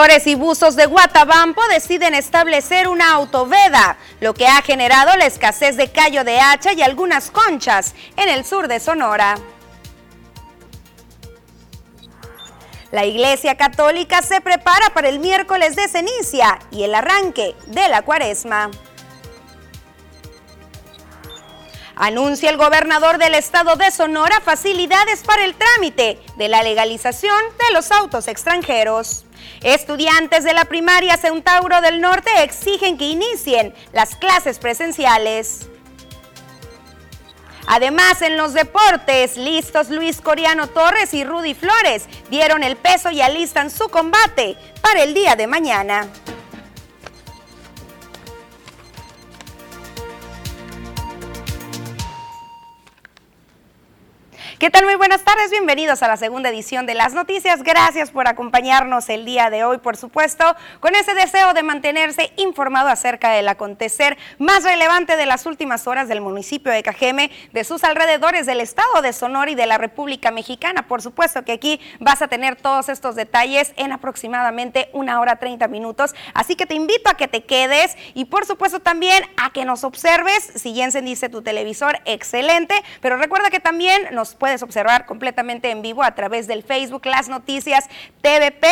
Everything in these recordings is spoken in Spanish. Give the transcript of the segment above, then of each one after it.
Y buzos de Guatabampo deciden establecer una autoveda, lo que ha generado la escasez de callo de hacha y algunas conchas en el sur de Sonora. La Iglesia Católica se prepara para el miércoles de cenicia y el arranque de la cuaresma. Anuncia el gobernador del estado de Sonora facilidades para el trámite de la legalización de los autos extranjeros. Estudiantes de la primaria Centauro del Norte exigen que inicien las clases presenciales. Además, en los deportes, listos Luis Coriano Torres y Rudy Flores dieron el peso y alistan su combate para el día de mañana. ¿Qué tal? Muy buenas tardes, bienvenidos a la segunda edición de las noticias. Gracias por acompañarnos el día de hoy, por supuesto, con ese deseo de mantenerse informado acerca del acontecer más relevante de las últimas horas del municipio de Cajeme, de sus alrededores, del estado de Sonora y de la República Mexicana. Por supuesto que aquí vas a tener todos estos detalles en aproximadamente una hora 30 minutos, así que te invito a que te quedes y por supuesto también a que nos observes. Si ya encendiste tu televisor, excelente, pero recuerda que también nos puedes puedes observar completamente en vivo a través del Facebook Las Noticias TVP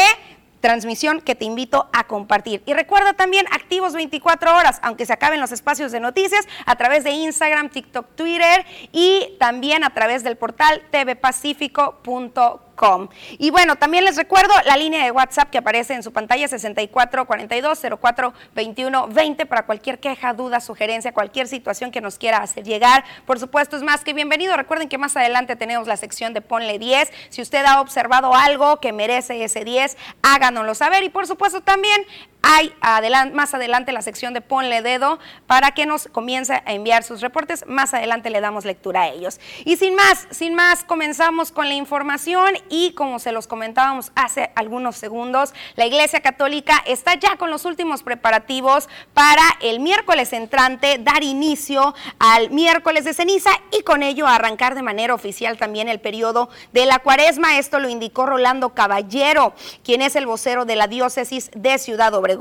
transmisión que te invito a compartir. Y recuerda también activos 24 horas, aunque se acaben los espacios de noticias, a través de Instagram, TikTok, Twitter y también a través del portal tvpacifico.com. Y bueno, también les recuerdo la línea de WhatsApp que aparece en su pantalla 6442 04 21 20 para cualquier queja, duda, sugerencia, cualquier situación que nos quiera hacer llegar. Por supuesto, es más que bienvenido. Recuerden que más adelante tenemos la sección de Ponle 10. Si usted ha observado algo que merece ese 10, háganoslo saber. Y por supuesto también hay más adelante la sección de Ponle Dedo para que nos comience a enviar sus reportes. Más adelante le damos lectura a ellos. Y sin más, sin más, comenzamos con la información y como se los comentábamos hace algunos segundos, la Iglesia Católica está ya con los últimos preparativos para el miércoles entrante dar inicio al miércoles de ceniza y con ello arrancar de manera oficial también el periodo de la cuaresma. Esto lo indicó Rolando Caballero, quien es el vocero de la diócesis de Ciudad Obregón.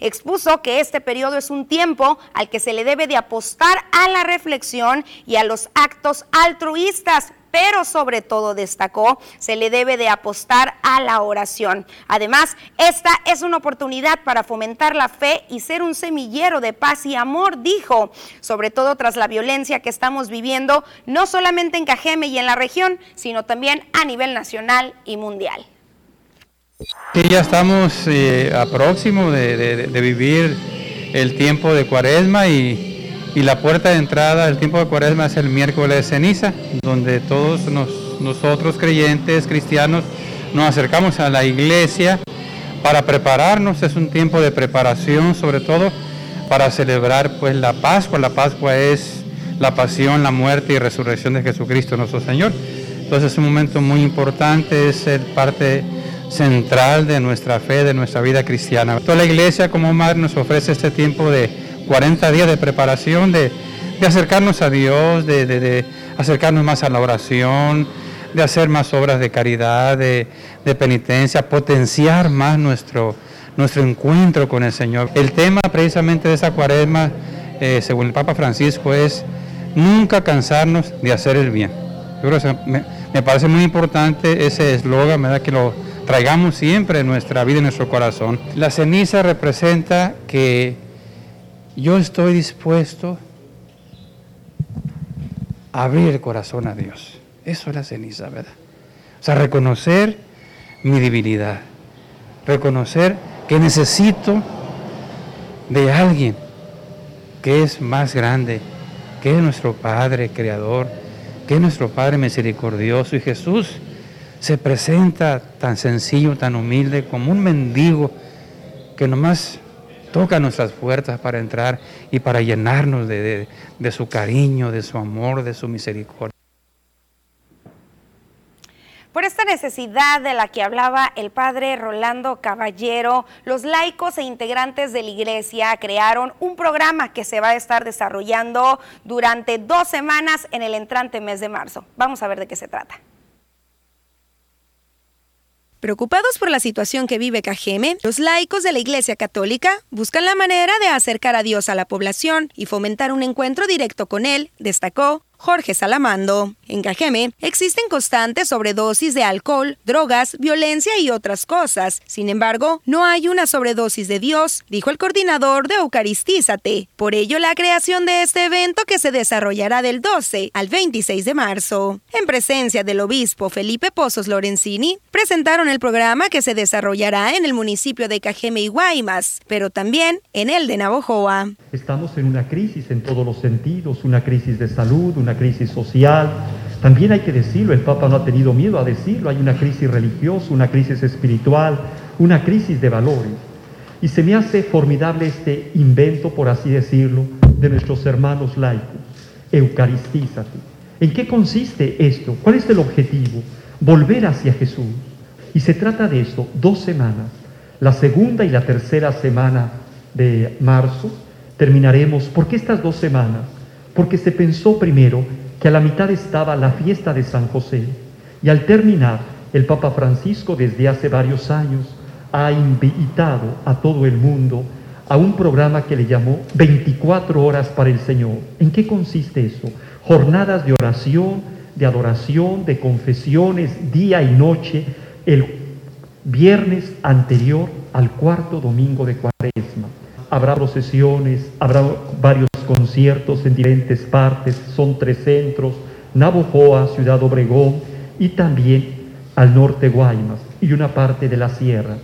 Expuso que este periodo es un tiempo al que se le debe de apostar a la reflexión y a los actos altruistas, pero sobre todo destacó, se le debe de apostar a la oración. Además, esta es una oportunidad para fomentar la fe y ser un semillero de paz y amor, dijo, sobre todo tras la violencia que estamos viviendo, no solamente en Cajeme y en la región, sino también a nivel nacional y mundial. Sí, ya estamos eh, a próximo de, vivir el tiempo de cuaresma y, la puerta de entrada del tiempo de cuaresma es el miércoles de ceniza, donde todos nosotros creyentes, cristianos, nos acercamos a la iglesia para prepararnos, es un tiempo de preparación sobre todo para celebrar pues la Pascua, la Pascua es la pasión, la muerte y resurrección de Jesucristo nuestro Señor. Entonces es un momento muy importante, es ser parte central de nuestra fe, de nuestra vida cristiana. Toda la iglesia como madre nos ofrece este tiempo de 40 días de preparación, de, acercarnos a Dios, de, acercarnos más a la oración, de hacer más obras de caridad, de, penitencia, potenciar más nuestro, nuestro encuentro con el Señor. El tema precisamente de esa cuaresma, eh, según el Papa Francisco, es nunca cansarnos de hacer el bien. me, me parece muy importante ese eslogan, ¿verdad? Que lo traigamos siempre nuestra vida, en nuestro corazón. La ceniza representa que yo estoy dispuesto a abrir el corazón a Dios. Eso es la ceniza, ¿verdad? O sea, reconocer mi debilidad, reconocer que necesito de alguien que es más grande, que es nuestro Padre Creador, que es nuestro Padre misericordioso y Jesús se presenta tan sencillo, tan humilde, como un mendigo que nomás toca nuestras puertas para entrar y para llenarnos de, su cariño, de su amor, de su misericordia. Por esta necesidad de la que hablaba el padre Rolando Caballero, los laicos e integrantes de la iglesia crearon un programa que se va a estar desarrollando durante dos semanas en el entrante mes de marzo. Vamos a ver de qué se trata. Preocupados por la situación que vive Cajeme, los laicos de la Iglesia Católica buscan la manera de acercar a Dios a la población y fomentar un encuentro directo con él, destacó Jorge Salamando. En Cajeme existen constantes sobredosis de alcohol, drogas, violencia y otras cosas. Sin embargo, no hay una sobredosis de Dios, dijo el coordinador de Eucaristízate. Por ello, la creación de este evento que se desarrollará del 12 al 26 de marzo. En presencia del obispo Felipe Pozos Lorenzini, presentaron el programa que se desarrollará en el municipio de Cajeme y Guaymas, pero también en el de Navojoa. Estamos en una crisis en todos los sentidos, una crisis de salud, una crisis social. También hay que decirlo, el Papa no ha tenido miedo a decirlo, hay una crisis religiosa, una crisis espiritual, una crisis de valores. Y se me hace formidable este invento, por así decirlo, de nuestros hermanos laicos. Eucaristízate. ¿En qué consiste esto? ¿Cuál es el objetivo? Volver hacia Jesús. Y se trata de esto, dos semanas. La segunda y la tercera semana de marzo terminaremos. ¿Por qué estas dos semanas? Porque se pensó primero que a la mitad estaba la fiesta de San José y al terminar el Papa Francisco desde hace varios años ha invitado a todo el mundo a un programa que le llamó 24 horas para el Señor. ¿En qué consiste eso? Jornadas de oración, de adoración, de confesiones, día y noche, el viernes anterior al cuarto domingo de Cuaresma. Habrá procesiones, habrá varios conciertos en diferentes partes, son tres centros, Navojoa, Ciudad Obregón y también al norte Guaymas y una parte de la sierra.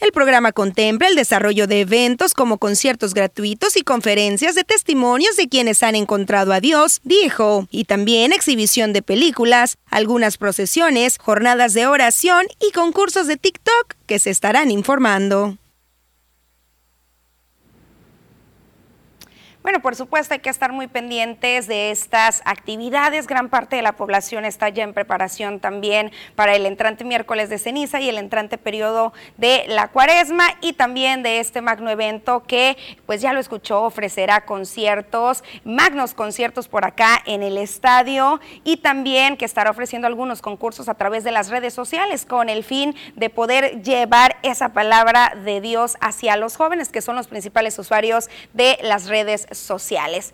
El programa contempla el desarrollo de eventos como conciertos gratuitos y conferencias de testimonios de quienes han encontrado a Dios, dijo, y también exhibición de películas, algunas procesiones, jornadas de oración y concursos de TikTok que se estarán informando. Bueno, por supuesto hay que estar muy pendientes de estas actividades. Gran parte de la población está ya en preparación también para el entrante miércoles de ceniza y el entrante periodo de la cuaresma y también de este magno evento que, pues ya lo escuchó, ofrecerá conciertos, magnos conciertos por acá en el estadio y también que estará ofreciendo algunos concursos a través de las redes sociales con el fin de poder llevar esa palabra de Dios hacia los jóvenes que son los principales usuarios de las redes sociales sociales.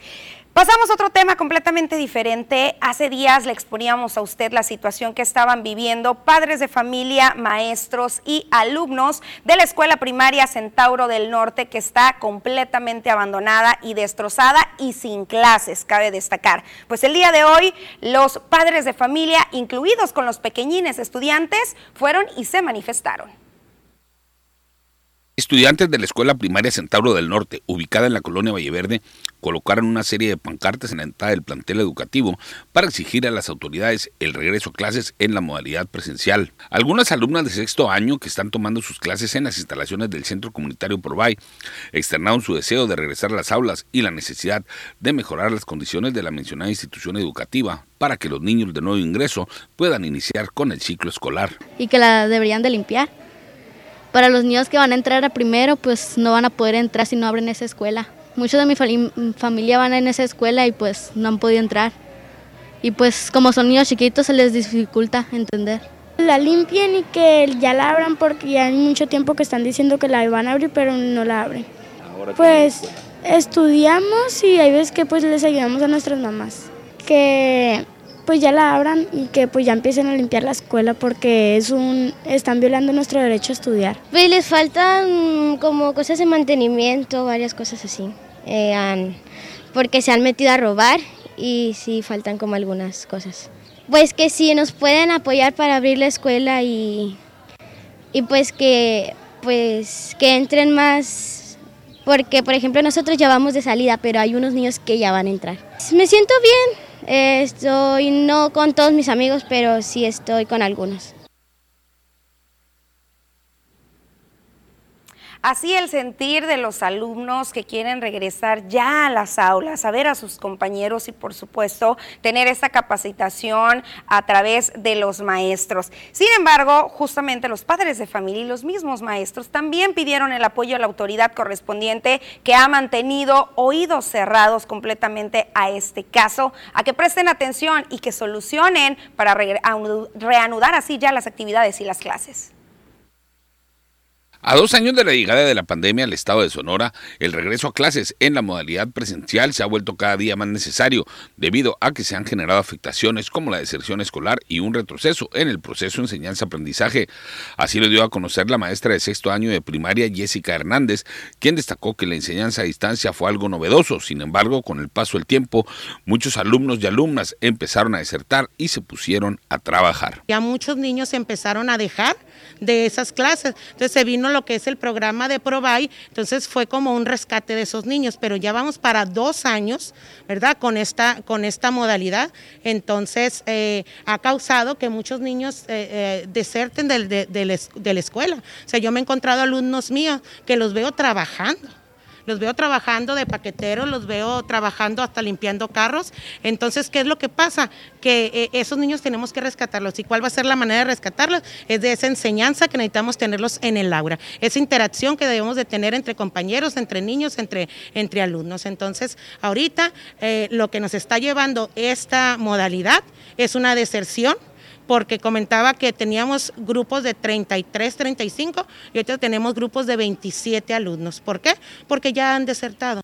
Pasamos a otro tema completamente diferente. Hace días le exponíamos a usted la situación que estaban viviendo padres de familia, maestros y alumnos de la escuela primaria Centauro del Norte que está completamente abandonada y destrozada y sin clases, cabe destacar. Pues el día de hoy los padres de familia, incluidos con los pequeñines estudiantes, fueron y se manifestaron. Estudiantes de la Escuela Primaria Centauro del Norte, ubicada en la colonia Valleverde, colocaron una serie de pancartas en la entrada del plantel educativo para exigir a las autoridades el regreso a clases en la modalidad presencial. Algunas alumnas de sexto año que están tomando sus clases en las instalaciones del Centro Comunitario Provay externaron su deseo de regresar a las aulas y la necesidad de mejorar las condiciones de la mencionada institución educativa para que los niños de nuevo ingreso puedan iniciar con el ciclo escolar. Y que la deberían de limpiar para los niños que van a entrar a primero, pues no van a poder entrar si no abren esa escuela. Muchos de mi familia van en esa escuela y pues no han podido entrar. Y pues como son niños chiquitos se les dificulta entender. La limpien y que ya la abran porque ya hay mucho tiempo que están diciendo que la van a abrir pero no la abren. Pues estudiamos y hay veces que pues les ayudamos a nuestras mamás. Que pues ya la abran y que pues ya empiecen a limpiar la escuela porque es un están violando nuestro derecho a estudiar. Pues les faltan como cosas de mantenimiento, varias cosas así, eh, porque se han metido a robar y sí faltan como algunas cosas. Pues que si nos pueden apoyar para abrir la escuela y, y pues que pues que entren más porque por ejemplo nosotros ya vamos de salida, pero hay unos niños que ya van a entrar. Me siento bien, Estoy no con todos mis amigos, pero sí estoy con algunos. Así el sentir de los alumnos que quieren regresar ya a las aulas, a ver a sus compañeros y por supuesto tener esta capacitación a través de los maestros. Sin embargo, justamente los padres de familia y los mismos maestros también pidieron el apoyo a la autoridad correspondiente que ha mantenido oídos cerrados completamente a este caso, a que presten atención y que solucionen para reanudar así ya las actividades y las clases. A dos años de la llegada de la pandemia al estado de Sonora, el regreso a clases en la modalidad presencial se ha vuelto cada día más necesario debido a que se han generado afectaciones como la deserción escolar y un retroceso en el proceso enseñanza-aprendizaje. Así lo dio a conocer la maestra de sexto año de primaria Jessica Hernández, quien destacó que la enseñanza a distancia fue algo novedoso. Sin embargo, con el paso del tiempo, muchos alumnos y alumnas empezaron a desertar y se pusieron a trabajar. Ya muchos niños empezaron a dejar de esas clases. Entonces se vino lo que es el programa de Provide, entonces fue como un rescate de esos niños, pero ya vamos para dos años, ¿verdad? Con esta, con esta modalidad, entonces eh, ha causado que muchos niños eh, eh, deserten de, de la escuela. O sea, yo me he encontrado alumnos míos que los veo trabajando los veo trabajando de paqueteros, los veo trabajando hasta limpiando carros. Entonces, ¿qué es lo que pasa? Que eh, esos niños tenemos que rescatarlos. ¿Y cuál va a ser la manera de rescatarlos? Es de esa enseñanza que necesitamos tenerlos en el aula, esa interacción que debemos de tener entre compañeros, entre niños, entre, entre alumnos. Entonces, ahorita eh, lo que nos está llevando esta modalidad es una deserción porque comentaba que teníamos grupos de 33, 35 y ahorita tenemos grupos de 27 alumnos. ¿Por qué? Porque ya han desertado.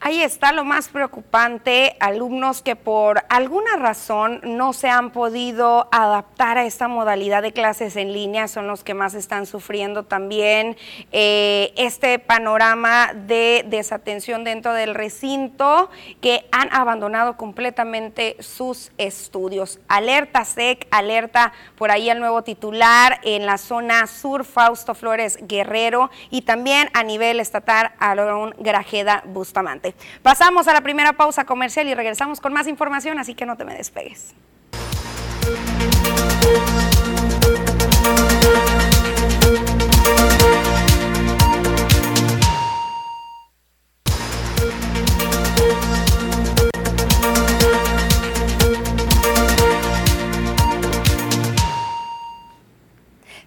Ahí está lo más preocupante, alumnos que por alguna razón no se han podido adaptar a esta modalidad de clases en línea, son los que más están sufriendo también eh, este panorama de desatención dentro del recinto, que han abandonado completamente sus estudios. Alerta SEC, alerta por ahí al nuevo titular en la zona sur, Fausto Flores Guerrero, y también a nivel estatal, Aaron Grajeda Bustamante. Pasamos a la primera pausa comercial y regresamos con más información, así que no te me despegues.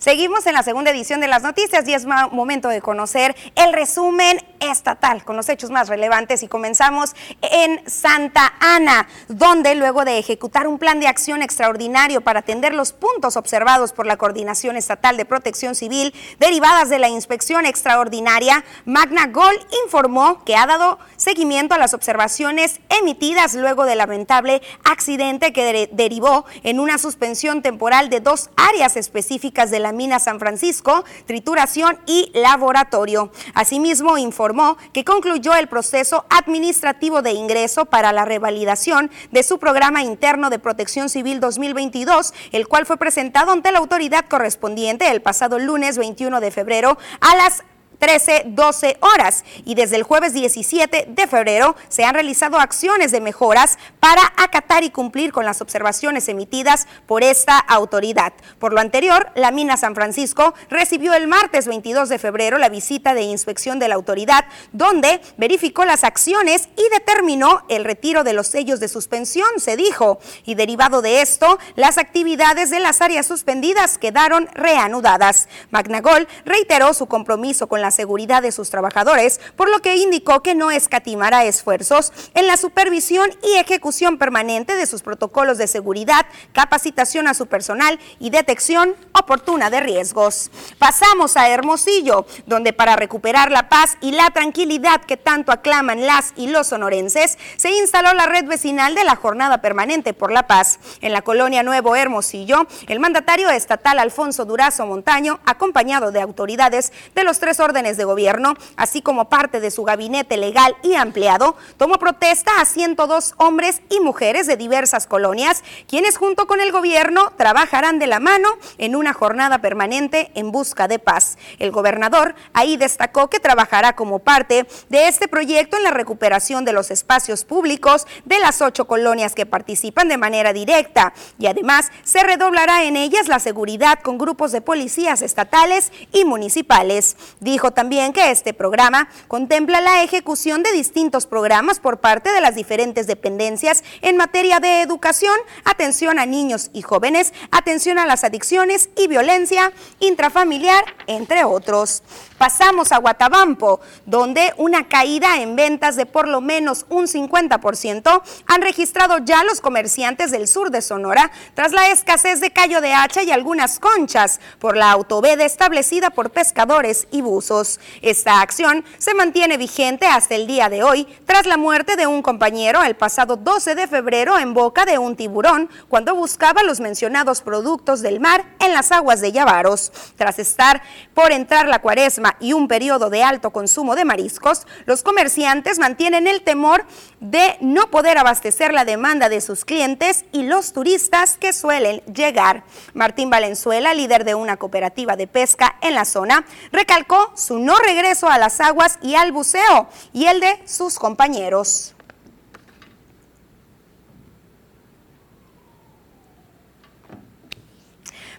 Seguimos en la segunda edición de las noticias y es momento de conocer el resumen estatal con los hechos más relevantes y comenzamos en Santa Ana, donde luego de ejecutar un plan de acción extraordinario para atender los puntos observados por la Coordinación Estatal de Protección Civil derivadas de la inspección extraordinaria, Magna Gol informó que ha dado seguimiento a las observaciones emitidas luego del lamentable accidente que derivó en una suspensión temporal de dos áreas específicas de la mina San Francisco, trituración y laboratorio. Asimismo, informó que concluyó el proceso administrativo de ingreso para la revalidación de su programa interno de protección civil 2022, el cual fue presentado ante la autoridad correspondiente el pasado lunes 21 de febrero a las 13, 12 horas y desde el jueves 17 de febrero se han realizado acciones de mejoras para acatar y cumplir con las observaciones emitidas por esta autoridad. Por lo anterior, la mina San Francisco recibió el martes 22 de febrero la visita de inspección de la autoridad donde verificó las acciones y determinó el retiro de los sellos de suspensión, se dijo, y derivado de esto, las actividades de las áreas suspendidas quedaron reanudadas. Magnagol reiteró su compromiso con la seguridad de sus trabajadores, por lo que indicó que no escatimará esfuerzos en la supervisión y ejecución permanente de sus protocolos de seguridad, capacitación a su personal y detección oportuna de riesgos. Pasamos a Hermosillo, donde para recuperar la paz y la tranquilidad que tanto aclaman las y los sonorenses, se instaló la red vecinal de la Jornada Permanente por la Paz. En la colonia Nuevo Hermosillo, el mandatario estatal Alfonso Durazo Montaño, acompañado de autoridades de los tres órdenes de gobierno, así como parte de su gabinete legal y ampliado, tomó protesta a 102 hombres y mujeres de diversas colonias, quienes junto con el gobierno trabajarán de la mano en una una jornada permanente en busca de paz. El gobernador ahí destacó que trabajará como parte de este proyecto en la recuperación de los espacios públicos de las ocho colonias que participan de manera directa y además se redoblará en ellas la seguridad con grupos de policías estatales y municipales. Dijo también que este programa contempla la ejecución de distintos programas por parte de las diferentes dependencias en materia de educación, atención a niños y jóvenes, atención a las adicciones y violencia intrafamiliar, entre otros. Pasamos a Guatabampo, donde una caída en ventas de por lo menos un 50% han registrado ya los comerciantes del sur de Sonora tras la escasez de callo de hacha y algunas conchas por la autoveda establecida por pescadores y buzos. Esta acción se mantiene vigente hasta el día de hoy tras la muerte de un compañero el pasado 12 de febrero en boca de un tiburón cuando buscaba los mencionados productos del mar en las aguas de Yavaros. Tras estar por entrar la cuaresma y un periodo de alto consumo de mariscos, los comerciantes mantienen el temor de no poder abastecer la demanda de sus clientes y los turistas que suelen llegar. Martín Valenzuela, líder de una cooperativa de pesca en la zona, recalcó su no regreso a las aguas y al buceo y el de sus compañeros.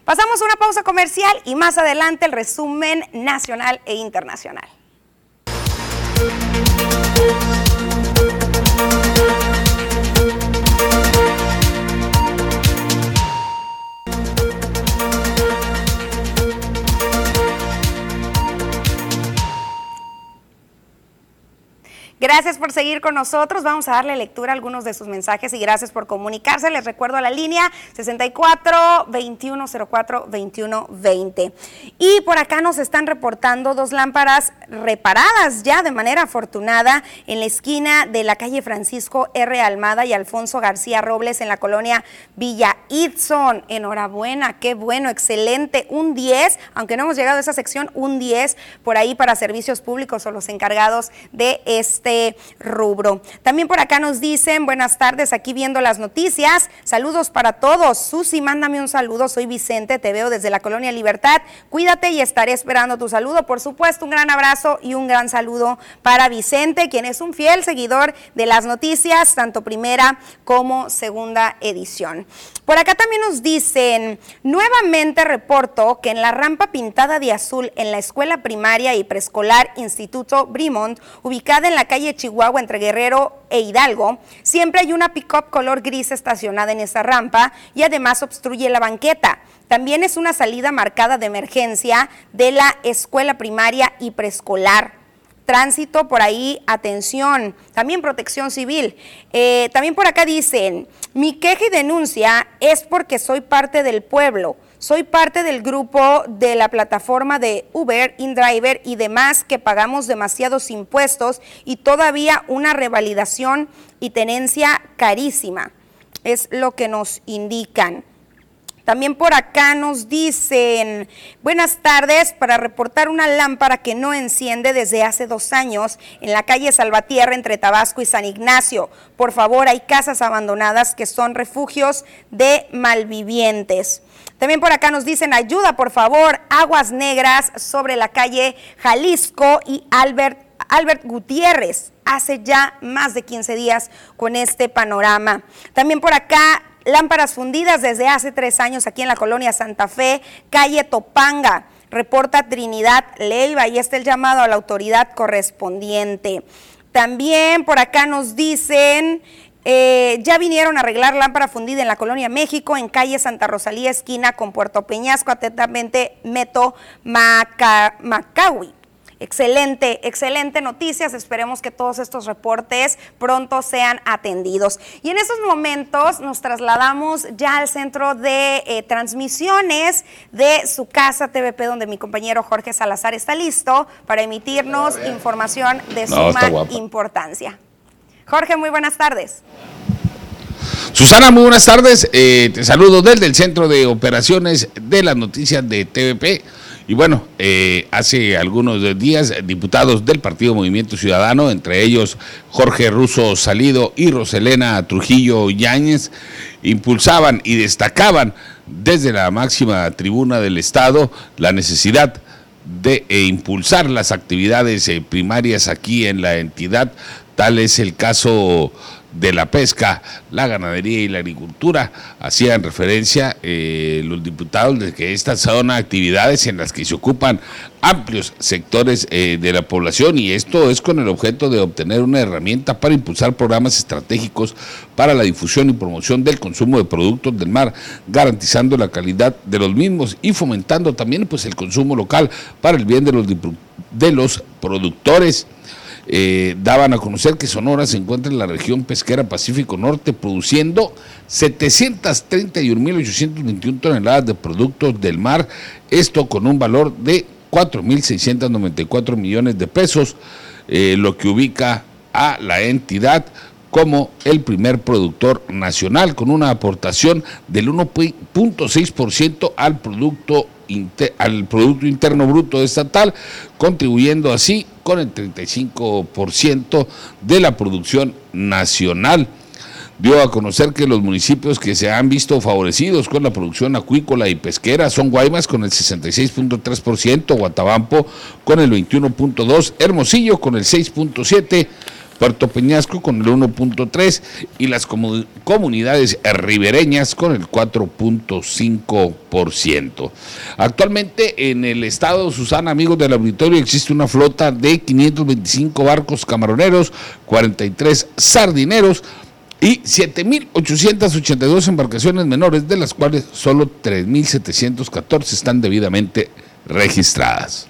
Pasamos una pausa comercial y más adelante el resumen nacional e internacional. Gracias por seguir con nosotros. Vamos a darle lectura a algunos de sus mensajes y gracias por comunicarse. Les recuerdo a la línea 64 2104 2120. Y por acá nos están reportando dos lámparas reparadas ya de manera afortunada en la esquina de la calle Francisco R. Almada y Alfonso García Robles en la colonia Villa Itzon. Enhorabuena, qué bueno, excelente. Un 10, aunque no hemos llegado a esa sección, un 10 por ahí para servicios públicos o los encargados de este rubro. También por acá nos dicen, buenas tardes, aquí viendo las noticias. Saludos para todos. Susi, mándame un saludo. Soy Vicente, te veo desde la Colonia Libertad. Cuídate y estaré esperando tu saludo. Por supuesto, un gran abrazo y un gran saludo para Vicente, quien es un fiel seguidor de las noticias, tanto primera como segunda edición. Por acá también nos dicen, nuevamente reporto que en la rampa pintada de azul en la escuela primaria y preescolar Instituto Brimont, ubicada en la calle Chihuahua entre Guerrero e Hidalgo, siempre hay una pick-up color gris estacionada en esa rampa y además obstruye la banqueta. También es una salida marcada de emergencia de la escuela primaria y preescolar tránsito por ahí, atención, también protección civil. Eh, también por acá dicen, mi queja y denuncia es porque soy parte del pueblo. Soy parte del grupo de la plataforma de Uber, InDriver y demás que pagamos demasiados impuestos y todavía una revalidación y tenencia carísima. Es lo que nos indican. También por acá nos dicen, buenas tardes, para reportar una lámpara que no enciende desde hace dos años en la calle Salvatierra entre Tabasco y San Ignacio. Por favor, hay casas abandonadas que son refugios de malvivientes. También por acá nos dicen, ayuda por favor, aguas negras sobre la calle Jalisco y Albert, Albert Gutiérrez. Hace ya más de 15 días con este panorama. También por acá lámparas fundidas desde hace tres años aquí en la colonia Santa Fe, calle Topanga. Reporta Trinidad Leiva y está el llamado a la autoridad correspondiente. También por acá nos dicen, eh, ya vinieron a arreglar lámpara fundida en la Colonia México, en calle Santa Rosalía, esquina con Puerto Peñasco, atentamente Meto Macahui. Excelente, excelente noticias. Esperemos que todos estos reportes pronto sean atendidos. Y en estos momentos nos trasladamos ya al centro de eh, transmisiones de su casa TVP, donde mi compañero Jorge Salazar está listo para emitirnos información de suma importancia. Jorge, muy buenas tardes. Susana, muy buenas tardes. Eh, te saludo desde el Centro de Operaciones de las Noticias de TVP. Y bueno, eh, hace algunos días diputados del Partido Movimiento Ciudadano, entre ellos Jorge Russo Salido y Roselena Trujillo Yáñez, impulsaban y destacaban desde la máxima tribuna del Estado la necesidad de eh, impulsar las actividades primarias aquí en la entidad. Tal es el caso de la pesca, la ganadería y la agricultura. Hacían referencia eh, los diputados de que estas son actividades en las que se ocupan amplios sectores eh, de la población y esto es con el objeto de obtener una herramienta para impulsar programas estratégicos para la difusión y promoción del consumo de productos del mar, garantizando la calidad de los mismos y fomentando también pues el consumo local para el bien de los, de los productores. Eh, daban a conocer que Sonora se encuentra en la región pesquera Pacífico Norte produciendo 731.821 toneladas de productos del mar, esto con un valor de 4.694 millones de pesos, eh, lo que ubica a la entidad como el primer productor nacional, con una aportación del 1.6% al producto al Producto Interno Bruto Estatal, contribuyendo así con el 35% de la producción nacional. Dio a conocer que los municipios que se han visto favorecidos con la producción acuícola y pesquera son Guaymas con el 66.3%, Guatabampo con el 21.2%, Hermosillo con el 6.7%, Puerto Peñasco con el 1.3 y las comunidades ribereñas con el 4.5%. Actualmente en el estado Susana, amigos del auditorio, existe una flota de 525 barcos camaroneros, 43 sardineros, y 7.882 embarcaciones menores, de las cuales solo 3.714 están debidamente registradas.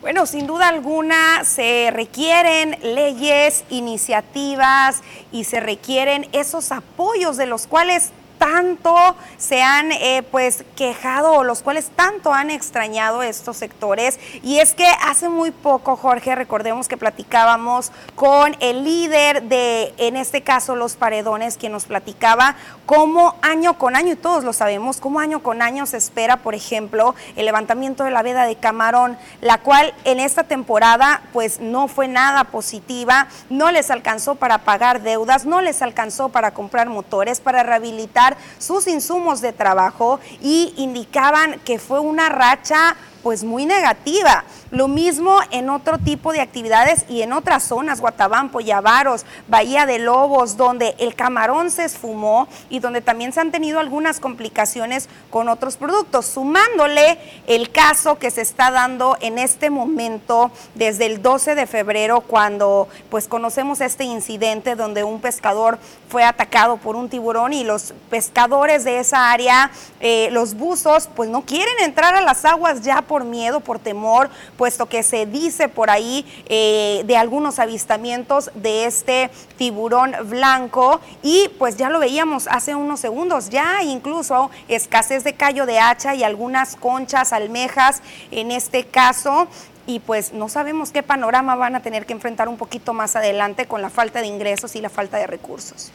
Bueno, sin duda alguna se requieren leyes, iniciativas y se requieren esos apoyos de los cuales tanto se han eh, pues quejado o los cuales tanto han extrañado estos sectores. Y es que hace muy poco, Jorge, recordemos que platicábamos con el líder de, en este caso, los paredones, quien nos platicaba cómo año con año, y todos lo sabemos, cómo año con año se espera, por ejemplo, el levantamiento de la veda de camarón, la cual en esta temporada pues no fue nada positiva, no les alcanzó para pagar deudas, no les alcanzó para comprar motores, para rehabilitar sus insumos de trabajo y indicaban que fue una racha pues muy negativa. Lo mismo en otro tipo de actividades y en otras zonas, Guatabampo, Yavaros, Bahía de Lobos, donde el camarón se esfumó y donde también se han tenido algunas complicaciones con otros productos, sumándole el caso que se está dando en este momento desde el 12 de febrero cuando pues conocemos este incidente donde un pescador fue atacado por un tiburón y los pescadores de esa área, eh, los buzos, pues no quieren entrar a las aguas ya por miedo, por temor, puesto que se dice por ahí eh, de algunos avistamientos de este tiburón blanco y pues ya lo veíamos hace unos segundos, ya incluso escasez de callo de hacha y algunas conchas, almejas en este caso y pues no sabemos qué panorama van a tener que enfrentar un poquito más adelante con la falta de ingresos y la falta de recursos.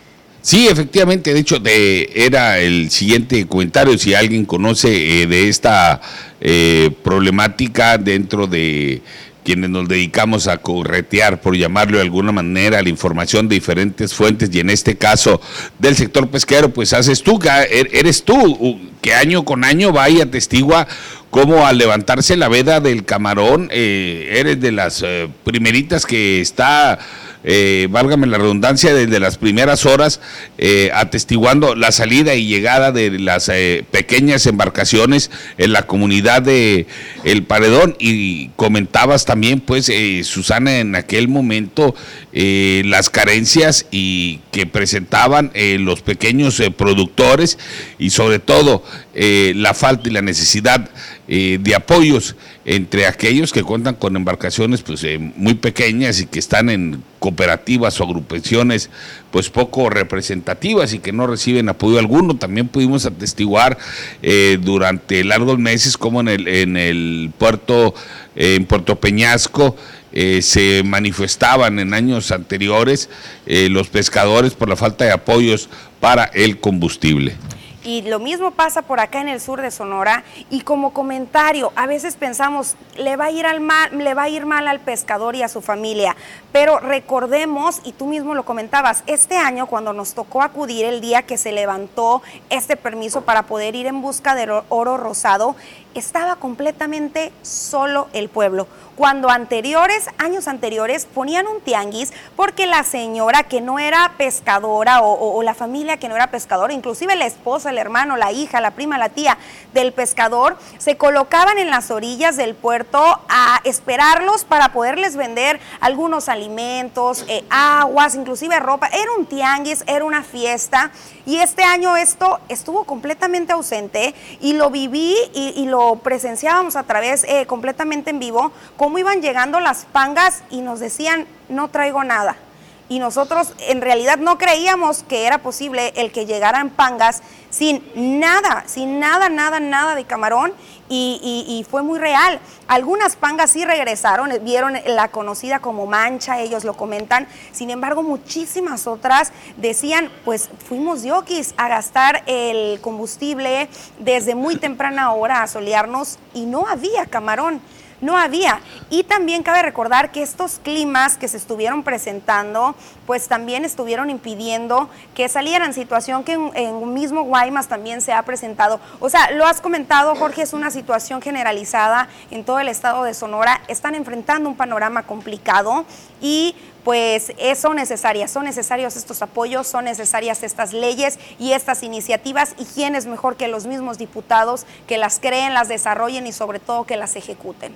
Sí, efectivamente, de hecho, de, era el siguiente comentario, si alguien conoce eh, de esta eh, problemática dentro de quienes nos dedicamos a corretear, por llamarlo de alguna manera, la información de diferentes fuentes y en este caso del sector pesquero, pues haces tú, er, eres tú, que año con año va y atestigua cómo al levantarse la veda del camarón, eh, eres de las primeritas que está eh, válgame la redundancia, desde las primeras horas, eh, atestiguando la salida y llegada de las eh, pequeñas embarcaciones en la comunidad de El Paredón. Y comentabas también, pues, Susana, en aquel momento, las carencias y que presentaban los pequeños productores y sobre todo la falta y la necesidad de apoyos entre aquellos que cuentan con embarcaciones pues eh, muy pequeñas y que están en cooperativas o agrupaciones pues poco representativas y que no reciben apoyo alguno. También pudimos atestiguar eh, durante largos meses como en el, en el puerto, en Puerto Peñasco, eh, se manifestaban en años anteriores los pescadores por la falta de apoyos para el combustible. Y lo mismo pasa por acá en el sur de Sonora. Y como comentario, a veces pensamos, le va a ir, al mal, le va a ir mal al pescador y a su familia. Pero recordemos, y tú mismo lo comentabas, este año cuando nos tocó acudir el día que se levantó este permiso para poder ir en busca del oro rosado, estaba completamente solo el pueblo. Cuando anteriores, años anteriores, ponían un tianguis porque la señora que no era pescadora o, la familia que no era pescadora, inclusive la esposa, el hermano, la hija, la prima, la tía del pescador, se colocaban en las orillas del puerto a esperarlos para poderles vender algunos alimentos, eh, aguas, inclusive ropa. Era un tianguis, era una fiesta y este año esto estuvo completamente ausente y lo viví y lo presenciábamos a través eh, completamente en vivo, cómo iban llegando las pangas y nos decían, no traigo nada. Y nosotros en realidad no creíamos que era posible el que llegaran pangas sin nada, sin nada, nada, nada de camarón y, fue muy real. Algunas pangas sí regresaron, vieron la conocida como mancha, ellos lo comentan. Sin embargo, muchísimas otras decían, pues fuimos yokis a gastar el combustible desde muy temprana hora a solearnos y no había camarón no había. Y también cabe recordar que estos climas que se estuvieron presentando, pues también estuvieron impidiendo que salieran, situación que en, en mismo Guaymas también se ha presentado. O sea, lo has comentado, Jorge, es una situación generalizada en todo el estado de Sonora. Están enfrentando un panorama complicado y pues son necesarias, son necesarios estos apoyos, son necesarias estas leyes y estas iniciativas y quién es mejor que los mismos diputados que las creen, las desarrollen y sobre todo que las ejecuten.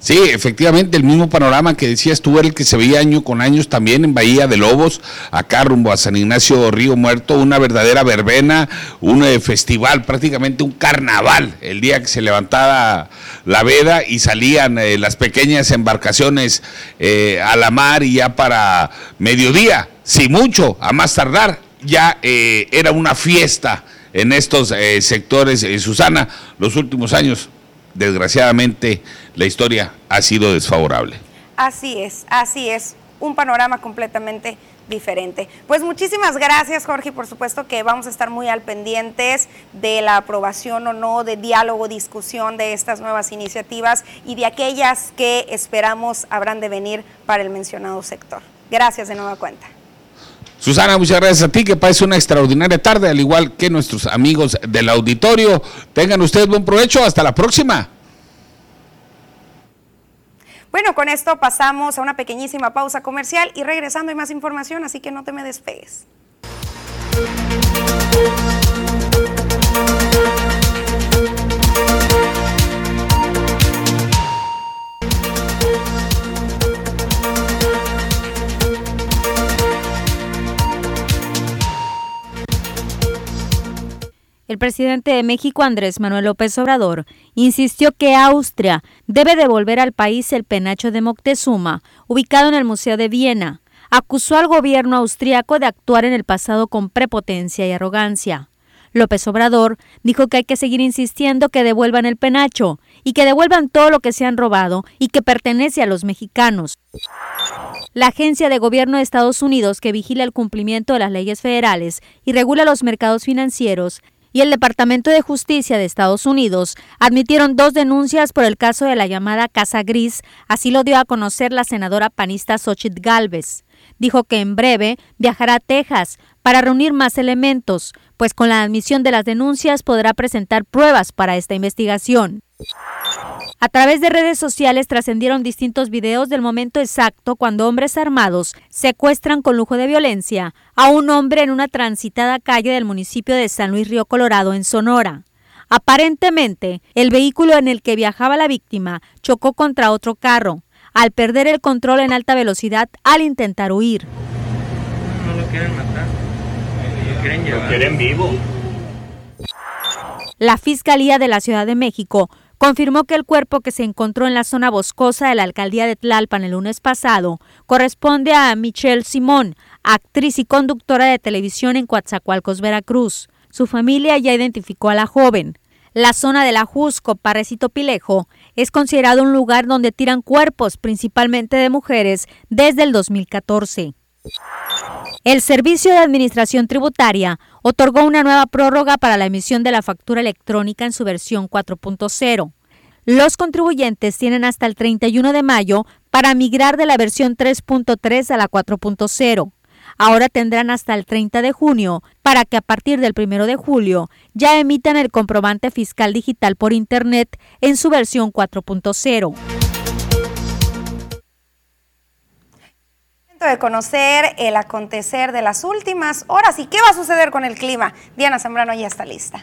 Sí, efectivamente, el mismo panorama que decías tú era el que se veía año con años también en Bahía de Lobos, acá rumbo a San Ignacio Río Muerto, una verdadera verbena, un eh, festival, prácticamente un carnaval, el día que se levantaba la veda y salían eh, las pequeñas embarcaciones eh, a la mar y ya para mediodía, si mucho, a más tardar, ya era una fiesta en estos sectores. Susana, los últimos años desgraciadamente la historia ha sido desfavorable. Así es, así es, un panorama completamente diferente. Pues muchísimas gracias Jorge, por supuesto que vamos a estar muy al pendientes de la aprobación o no, de diálogo, discusión de estas nuevas iniciativas y de aquellas que esperamos habrán de venir para el mencionado sector. Gracias de nueva cuenta. Susana, muchas gracias a ti, que pase una extraordinaria tarde, al igual que nuestros amigos del auditorio. Tengan ustedes buen provecho, hasta la próxima. Bueno, con esto pasamos a una pequeñísima pausa comercial y regresando hay más información, así que no te me despegues. El presidente de México, Andrés Manuel López Obrador, insistió que Austria debe devolver al país el penacho de Moctezuma, ubicado en el Museo de Viena. Acusó al gobierno austriaco de actuar en el pasado con prepotencia y arrogancia. López Obrador dijo que hay que seguir insistiendo que devuelvan el penacho y que devuelvan todo lo que se han robado y que pertenece a los mexicanos. La Agencia de Gobierno de Estados Unidos, que vigila el cumplimiento de las leyes federales y regula los mercados financieros, y el Departamento de Justicia de Estados Unidos admitieron dos denuncias por el caso de la llamada Casa Gris, así lo dio a conocer la senadora panista Xochitl Galvez. Dijo que en breve viajará a Texas para reunir más elementos, pues con la admisión de las denuncias podrá presentar pruebas para esta investigación. A través de redes sociales trascendieron distintos videos del momento exacto cuando hombres armados secuestran con lujo de violencia a un hombre en una transitada calle del municipio de San Luis Río Colorado, en Sonora. Aparentemente, el vehículo en el que viajaba la víctima chocó contra otro carro, al perder el control en alta velocidad al intentar huir. No lo quieren matar, lo quieren llevar. Lo quieren vivo. La Fiscalía de la Ciudad de México confirmó que el cuerpo que se encontró en la zona boscosa de la alcaldía de Tlalpan el lunes pasado corresponde a Michelle Simón, actriz y conductora de televisión en Coatzacoalcos, Veracruz. Su familia ya identificó a la joven. La zona del Ajusco, Parrecito Pilejo, es considerado un lugar donde tiran cuerpos, principalmente de mujeres, desde el 2014. El Servicio de Administración Tributaria otorgó una nueva prórroga para la emisión de la factura electrónica en su versión 4.0. Los contribuyentes tienen hasta el 31 de mayo para migrar de la versión 3.3 a la 4.0. Ahora tendrán hasta el 30 de junio para que a partir del 1 de julio ya emitan el comprobante fiscal digital por Internet en su versión 4.0. de conocer el acontecer de las últimas horas y qué va a suceder con el clima. Diana Zambrano ya está lista.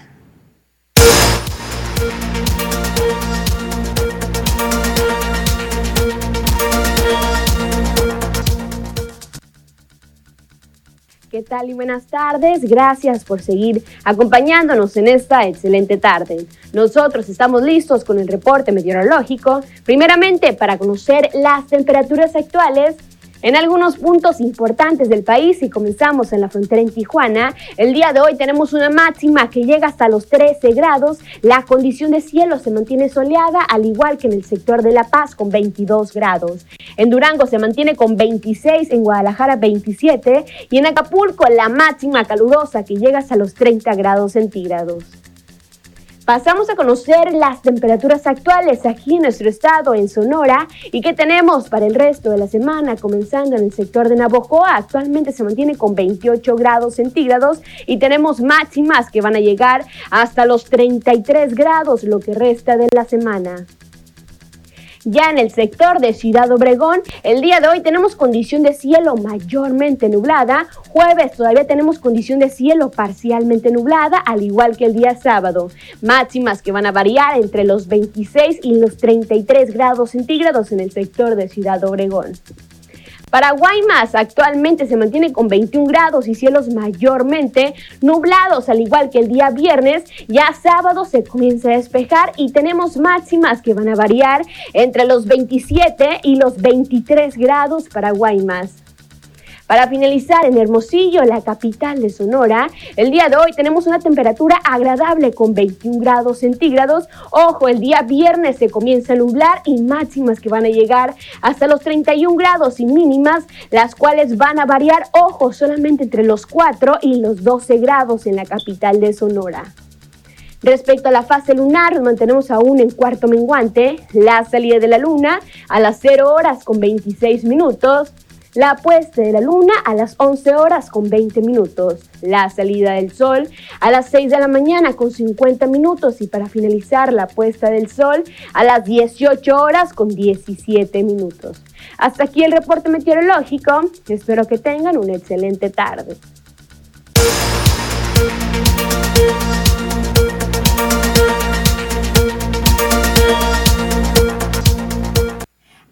¿Qué tal y buenas tardes? Gracias por seguir acompañándonos en esta excelente tarde. Nosotros estamos listos con el reporte meteorológico, primeramente para conocer las temperaturas actuales en algunos puntos importantes del país y comenzamos en la frontera en Tijuana. El día de hoy tenemos una máxima que llega hasta los 13 grados. La condición de cielo se mantiene soleada, al igual que en el sector de La Paz con 22 grados. En Durango se mantiene con 26, en Guadalajara 27 y en Acapulco la máxima calurosa que llega hasta los 30 grados centígrados. Pasamos a conocer las temperaturas actuales aquí en nuestro estado, en Sonora, y qué tenemos para el resto de la semana, comenzando en el sector de Navojoa. Actualmente se mantiene con 28 grados centígrados y tenemos máximas que van a llegar hasta los 33 grados lo que resta de la semana. Ya en el sector de Ciudad Obregón, el día de hoy tenemos condición de cielo mayormente nublada. Jueves todavía tenemos condición de cielo parcialmente nublada, al igual que el día sábado. Máximas que van a variar entre los 26 y los 33 grados centígrados en el sector de Ciudad Obregón. Para Guaymas actualmente se mantiene con 21 grados y cielos mayormente nublados, al igual que el día viernes. Ya sábado se comienza a despejar y tenemos máximas que van a variar entre los 27 y los 23 grados para Guaymas. Para finalizar, en Hermosillo, la capital de Sonora, el día de hoy tenemos una temperatura agradable con 21 grados centígrados. Ojo, el día viernes se comienza a nublar y máximas que van a llegar hasta los 31 grados y mínimas, las cuales van a variar, ojo, solamente entre los 4 y los 12 grados en la capital de Sonora. Respecto a la fase lunar, nos mantenemos aún en cuarto menguante. La salida de la luna a las 0 horas con 26 minutos la puesta de la luna a las 11 horas con 20 minutos, la salida del sol a las 6 de la mañana con 50 minutos y para finalizar la puesta del sol a las 18 horas con 17 minutos. Hasta aquí el reporte meteorológico, espero que tengan una excelente tarde.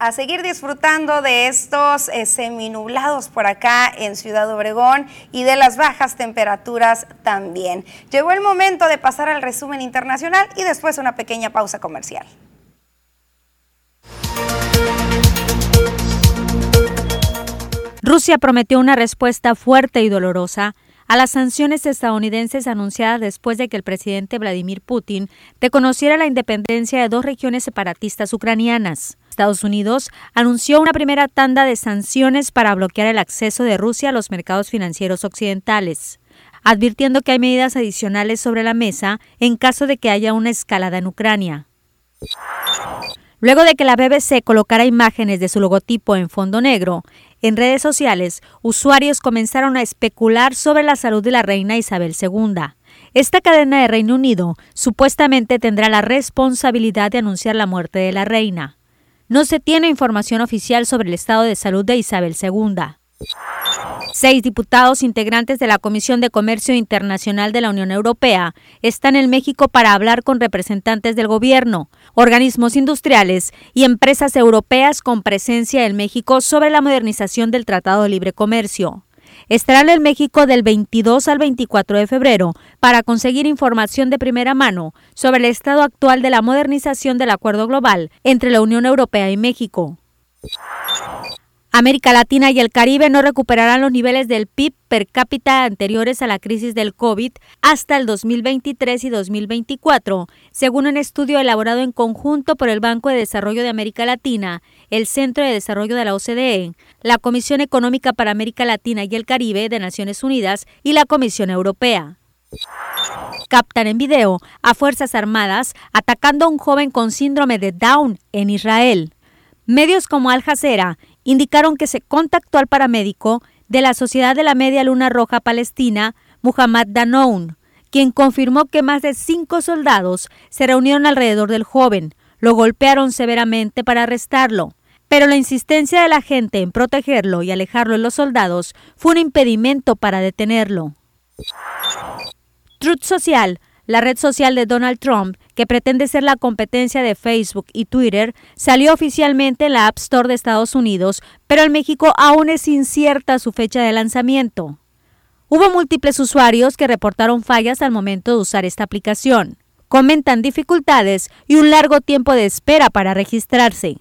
A seguir disfrutando de estos eh, seminublados por acá en Ciudad Obregón y de las bajas temperaturas también. Llegó el momento de pasar al resumen internacional y después una pequeña pausa comercial. Rusia prometió una respuesta fuerte y dolorosa a las sanciones estadounidenses anunciadas después de que el presidente Vladimir Putin reconociera la independencia de dos regiones separatistas ucranianas. Estados Unidos anunció una primera tanda de sanciones para bloquear el acceso de Rusia a los mercados financieros occidentales, advirtiendo que hay medidas adicionales sobre la mesa en caso de que haya una escalada en Ucrania. Luego de que la BBC colocara imágenes de su logotipo en fondo negro, en redes sociales, usuarios comenzaron a especular sobre la salud de la reina Isabel II. Esta cadena de Reino Unido supuestamente tendrá la responsabilidad de anunciar la muerte de la reina. No se tiene información oficial sobre el estado de salud de Isabel II. Seis diputados integrantes de la Comisión de Comercio Internacional de la Unión Europea están en México para hablar con representantes del gobierno, organismos industriales y empresas europeas con presencia en México sobre la modernización del Tratado de Libre Comercio. Estarán en México del 22 al 24 de febrero para conseguir información de primera mano sobre el estado actual de la modernización del acuerdo global entre la Unión Europea y México. América Latina y el Caribe no recuperarán los niveles del PIB per cápita anteriores a la crisis del COVID hasta el 2023 y 2024, según un estudio elaborado en conjunto por el Banco de Desarrollo de América Latina, el Centro de Desarrollo de la OCDE, la Comisión Económica para América Latina y el Caribe de Naciones Unidas y la Comisión Europea captan en video a Fuerzas Armadas atacando a un joven con síndrome de Down en Israel. Medios como Al Jazeera indicaron que se contactó al paramédico de la Sociedad de la Media Luna Roja Palestina, Muhammad Danoun, quien confirmó que más de cinco soldados se reunieron alrededor del joven, lo golpearon severamente para arrestarlo, pero la insistencia de la gente en protegerlo y alejarlo de los soldados fue un impedimento para detenerlo. Truth Social la red social de Donald Trump, que pretende ser la competencia de Facebook y Twitter, salió oficialmente en la App Store de Estados Unidos, pero en México aún es incierta su fecha de lanzamiento. Hubo múltiples usuarios que reportaron fallas al momento de usar esta aplicación. Comentan dificultades y un largo tiempo de espera para registrarse.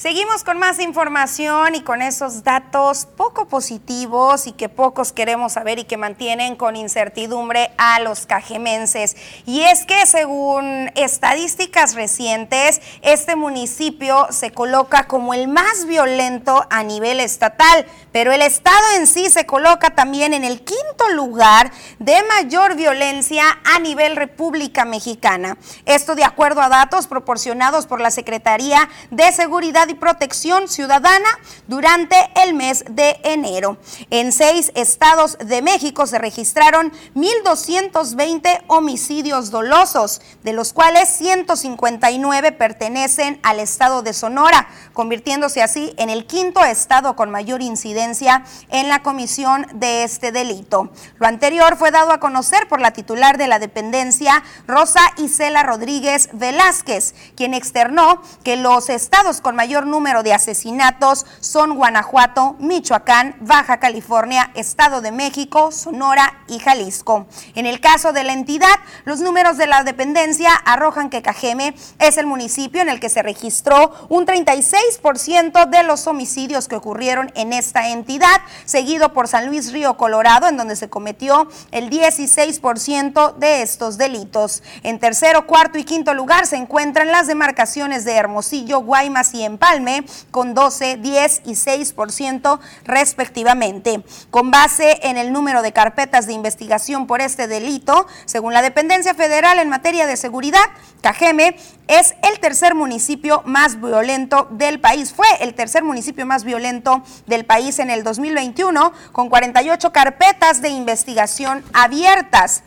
Seguimos con más información y con esos datos poco positivos y que pocos queremos saber y que mantienen con incertidumbre a los cajemenses. Y es que según estadísticas recientes, este municipio se coloca como el más violento a nivel estatal, pero el estado en sí se coloca también en el quinto lugar de mayor violencia a nivel República Mexicana. Esto de acuerdo a datos proporcionados por la Secretaría de Seguridad y Protección Ciudadana durante el mes de enero. En seis estados de México se registraron 1.220 homicidios dolosos, de los cuales 159 pertenecen al estado de Sonora, convirtiéndose así en el quinto estado con mayor incidencia en la comisión de este delito. Lo anterior fue dado a conocer por la titular de la dependencia, Rosa Isela Rodríguez Velázquez, quien externó que los estados con mayor número de asesinatos son Guanajuato, Michoacán, Baja California, Estado de México, Sonora y Jalisco. En el caso de la entidad, los números de la dependencia arrojan que Cajeme es el municipio en el que se registró un 36% de los homicidios que ocurrieron en esta entidad, seguido por San Luis Río Colorado, en donde se cometió el 16% de estos delitos. En tercero, cuarto y quinto lugar se encuentran las demarcaciones de Hermosillo, Guaymas y Empalme con 12, 10 y 6% respectivamente. Con base en el número de carpetas de investigación por este delito, según la dependencia federal en materia de seguridad, Cajeme es el tercer municipio más violento del país. Fue el tercer municipio más violento del país en el 2021, con 48 carpetas de investigación abiertas.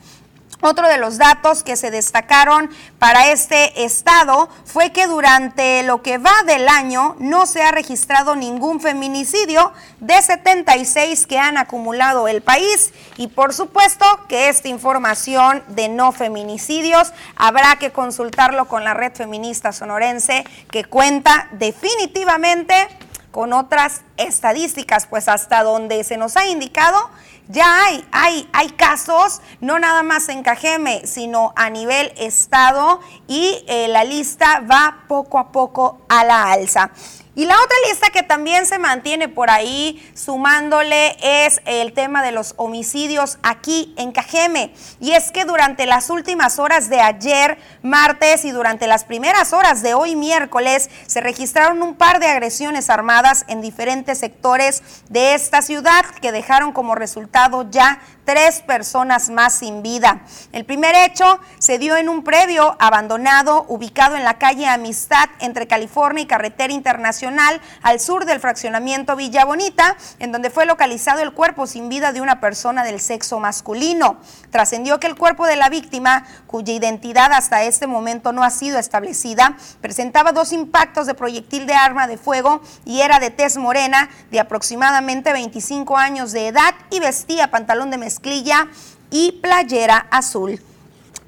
Otro de los datos que se destacaron para este estado fue que durante lo que va del año no se ha registrado ningún feminicidio de 76 que han acumulado el país. Y por supuesto que esta información de no feminicidios habrá que consultarlo con la red feminista sonorense que cuenta definitivamente con otras estadísticas, pues hasta donde se nos ha indicado ya hay, hay, hay casos, no nada más en Cajeme, sino a nivel estado y eh, la lista va poco a poco a la alza. Y la otra lista que también se mantiene por ahí sumándole es el tema de los homicidios aquí en Cajeme. Y es que durante las últimas horas de ayer, martes, y durante las primeras horas de hoy, miércoles, se registraron un par de agresiones armadas en diferentes sectores de esta ciudad que dejaron como resultado ya tres personas más sin vida. El primer hecho se dio en un predio abandonado ubicado en la calle Amistad entre California y Carretera Internacional al sur del fraccionamiento Villa Bonita, en donde fue localizado el cuerpo sin vida de una persona del sexo masculino. Trascendió que el cuerpo de la víctima, cuya identidad hasta este momento no ha sido establecida, presentaba dos impactos de proyectil de arma de fuego y era de tez morena de aproximadamente 25 años de edad y vestía pantalón de mezclilla y playera azul.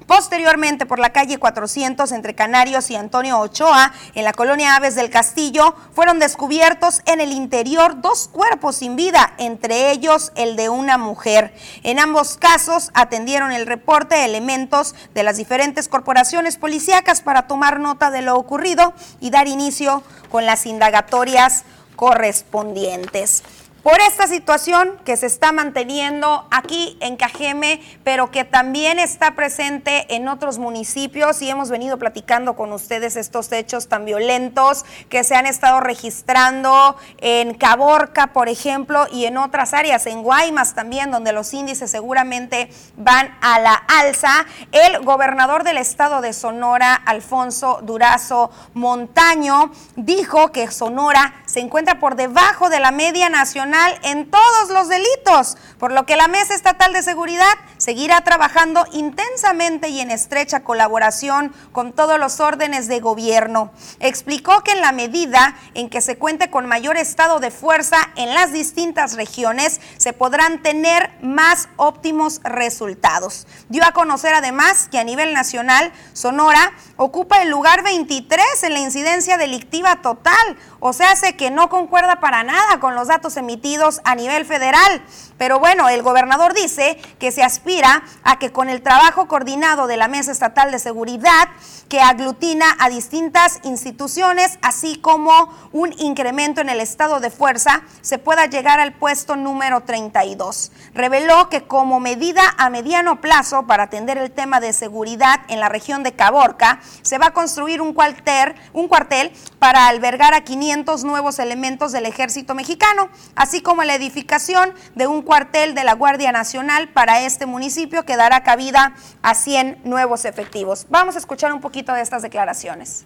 Posteriormente, por la calle 400 entre Canarios y Antonio Ochoa, en la colonia Aves del Castillo, fueron descubiertos en el interior dos cuerpos sin vida, entre ellos el de una mujer. En ambos casos atendieron el reporte elementos de las diferentes corporaciones policíacas para tomar nota de lo ocurrido y dar inicio con las indagatorias correspondientes por esta situación que se está manteniendo aquí en Cajeme, pero que también está presente en otros municipios y hemos venido platicando con ustedes estos hechos tan violentos que se han estado registrando en Caborca, por ejemplo, y en otras áreas, en Guaymas también, donde los índices seguramente van a la alza. El gobernador del estado de Sonora, Alfonso Durazo Montaño, dijo que Sonora se encuentra por debajo de la media nacional en todos los delitos, por lo que la Mesa Estatal de Seguridad seguirá trabajando intensamente y en estrecha colaboración con todos los órdenes de gobierno. Explicó que en la medida en que se cuente con mayor estado de fuerza en las distintas regiones, se podrán tener más óptimos resultados. Dio a conocer además que a nivel nacional, Sonora ocupa el lugar 23 en la incidencia delictiva total, o sea, hace que no concuerda para nada con los datos emitidos a nivel federal. Pero bueno, el gobernador dice que se aspira a que con el trabajo coordinado de la Mesa Estatal de Seguridad, que aglutina a distintas instituciones, así como un incremento en el estado de fuerza, se pueda llegar al puesto número 32. Reveló que como medida a mediano plazo para atender el tema de seguridad en la región de Caborca, se va a construir un cuartel, un cuartel para albergar a 500 nuevos elementos del ejército mexicano, así como la edificación de un cuartel de la Guardia Nacional para este municipio que dará cabida a 100 nuevos efectivos. Vamos a escuchar un poquito de estas declaraciones.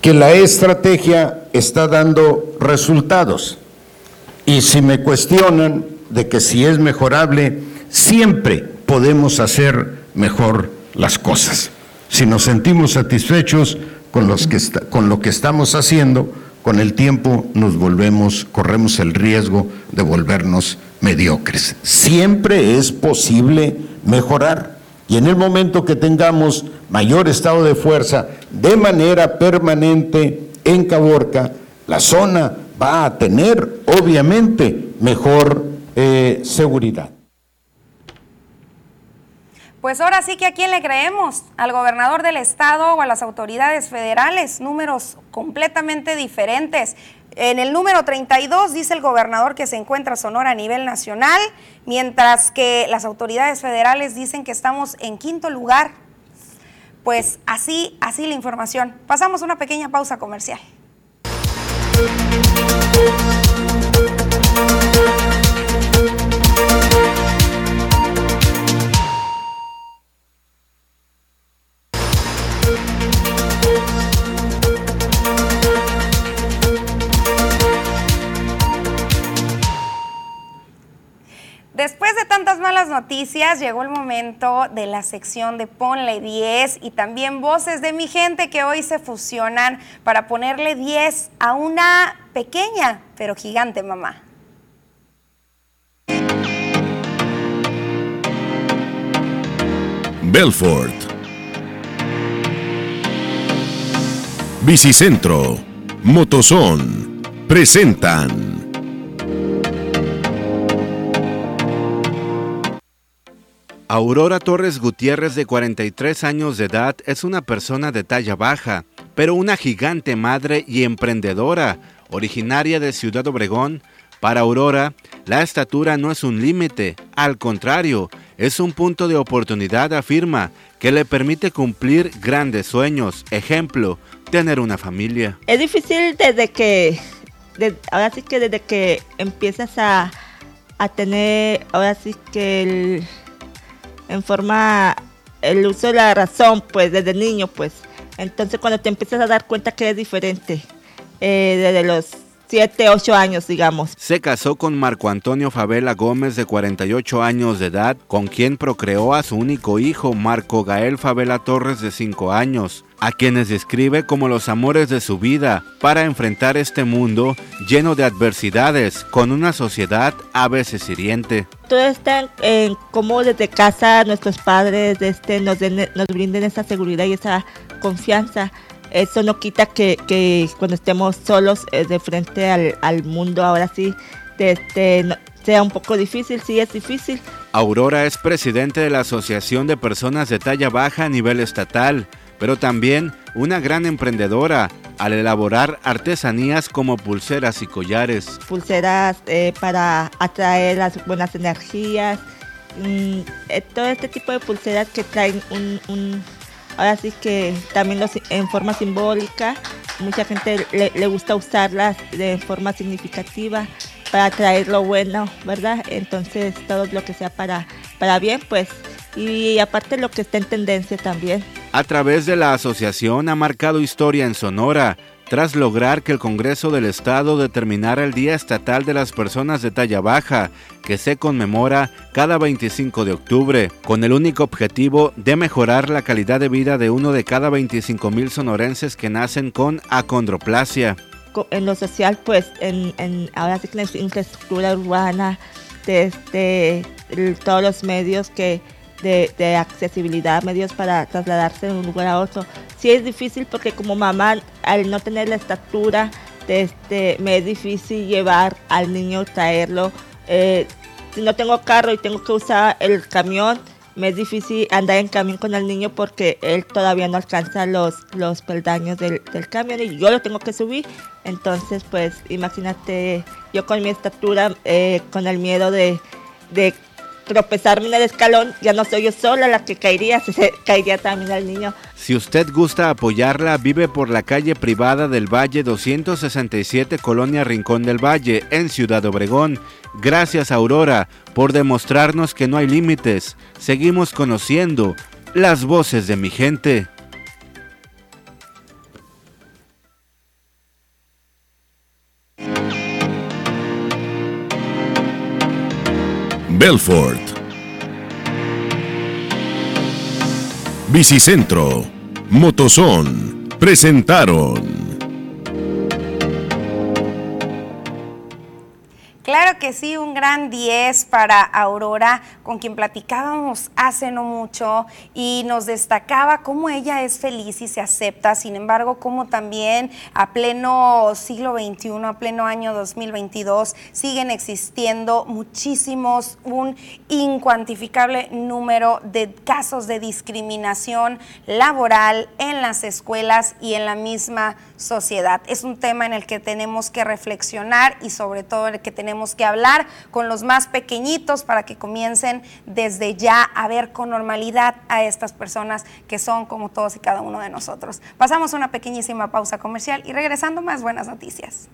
Que la estrategia está dando resultados. Y si me cuestionan de que si es mejorable, siempre podemos hacer mejor las cosas. Si nos sentimos satisfechos con, los que con lo que estamos haciendo, con el tiempo nos volvemos, corremos el riesgo de volvernos mediocres. Siempre es posible mejorar y en el momento que tengamos mayor estado de fuerza de manera permanente en Caborca, la zona va a tener obviamente mejor eh, seguridad. Pues ahora sí que a quién le creemos, al gobernador del estado o a las autoridades federales, números completamente diferentes. En el número 32 dice el gobernador que se encuentra Sonora a nivel nacional, mientras que las autoridades federales dicen que estamos en quinto lugar. Pues así, así la información. Pasamos una pequeña pausa comercial. Noticias, llegó el momento de la sección de Ponle 10 y también voces de mi gente que hoy se fusionan para ponerle 10 a una pequeña pero gigante mamá. Belfort. Bicicentro. Motozón. Presentan. Aurora Torres Gutiérrez, de 43 años de edad, es una persona de talla baja, pero una gigante madre y emprendedora, originaria de Ciudad Obregón. Para Aurora, la estatura no es un límite, al contrario, es un punto de oportunidad, afirma, que le permite cumplir grandes sueños. Ejemplo, tener una familia. Es difícil desde que, ahora sí que desde que empiezas a a tener, ahora sí que el, en forma, el uso de la razón, pues desde niño, pues. Entonces cuando te empiezas a dar cuenta que es diferente, eh, desde los 7, 8 años, digamos. Se casó con Marco Antonio Favela Gómez, de 48 años de edad, con quien procreó a su único hijo, Marco Gael Favela Torres, de 5 años, a quienes describe como los amores de su vida para enfrentar este mundo lleno de adversidades, con una sociedad a veces hiriente. Todo está en, cómo desde casa nuestros padres este, nos, nos brinden esa seguridad y esa confianza eso no quita que, cuando estemos solos eh, de frente al, mundo, ahora sí, este, sea un poco difícil, sí es difícil. Aurora es presidente de la Asociación de Personas de Talla Baja a nivel estatal, pero también una gran emprendedora al elaborar artesanías como pulseras y collares. Pulseras eh, para atraer las buenas energías, mm, eh, todo este tipo de pulseras que traen un Ahora sí que también los, en forma simbólica, mucha gente le, gusta usarlas de forma significativa para traer lo bueno, ¿verdad? Entonces todo lo que sea para, para bien, pues, y aparte lo que está en tendencia también. A través de la asociación ha marcado historia en Sonora tras lograr que el Congreso del Estado determinara el Día Estatal de las Personas de Talla Baja, que se conmemora cada 25 de octubre, con el único objetivo de mejorar la calidad de vida de uno de cada 25 mil sonorenses que nacen con acondroplasia. En lo social, pues, en, ahora sí que la infraestructura urbana, desde todos los medios que de, accesibilidad, medios para trasladarse de un lugar a otro. Sí es difícil porque como mamá, al no tener la estatura, este, me es difícil llevar al niño, traerlo. Eh, si no tengo carro y tengo que usar el camión, me es difícil andar en camión con el niño porque él todavía no alcanza los, los peldaños del, camión y yo lo tengo que subir. Entonces, pues imagínate, yo con mi estatura, eh, con el miedo de, de tropezarme en el escalón, ya no soy yo sola la que caería, se caería también al niño. Si usted gusta apoyarla, vive por la calle privada del Valle 267, Colonia Rincón del Valle, en Ciudad Obregón. Gracias Aurora por demostrarnos que no hay límites. Seguimos conociendo las voces de mi gente. Belfort. Bicicentro, Motozón, presentaron. Que sí, un gran 10 para Aurora, con quien platicábamos hace no mucho y nos destacaba cómo ella es feliz y se acepta, sin embargo, cómo también a pleno siglo XXI, a pleno año 2022, siguen existiendo muchísimos, un incuantificable número de casos de discriminación laboral en las escuelas y en la misma sociedad. Es un tema en el que tenemos que reflexionar y sobre todo en el que tenemos que hablar con los más pequeñitos para que comiencen desde ya a ver con normalidad a estas personas que son como todos y cada uno de nosotros. Pasamos una pequeñísima pausa comercial y regresando más buenas noticias.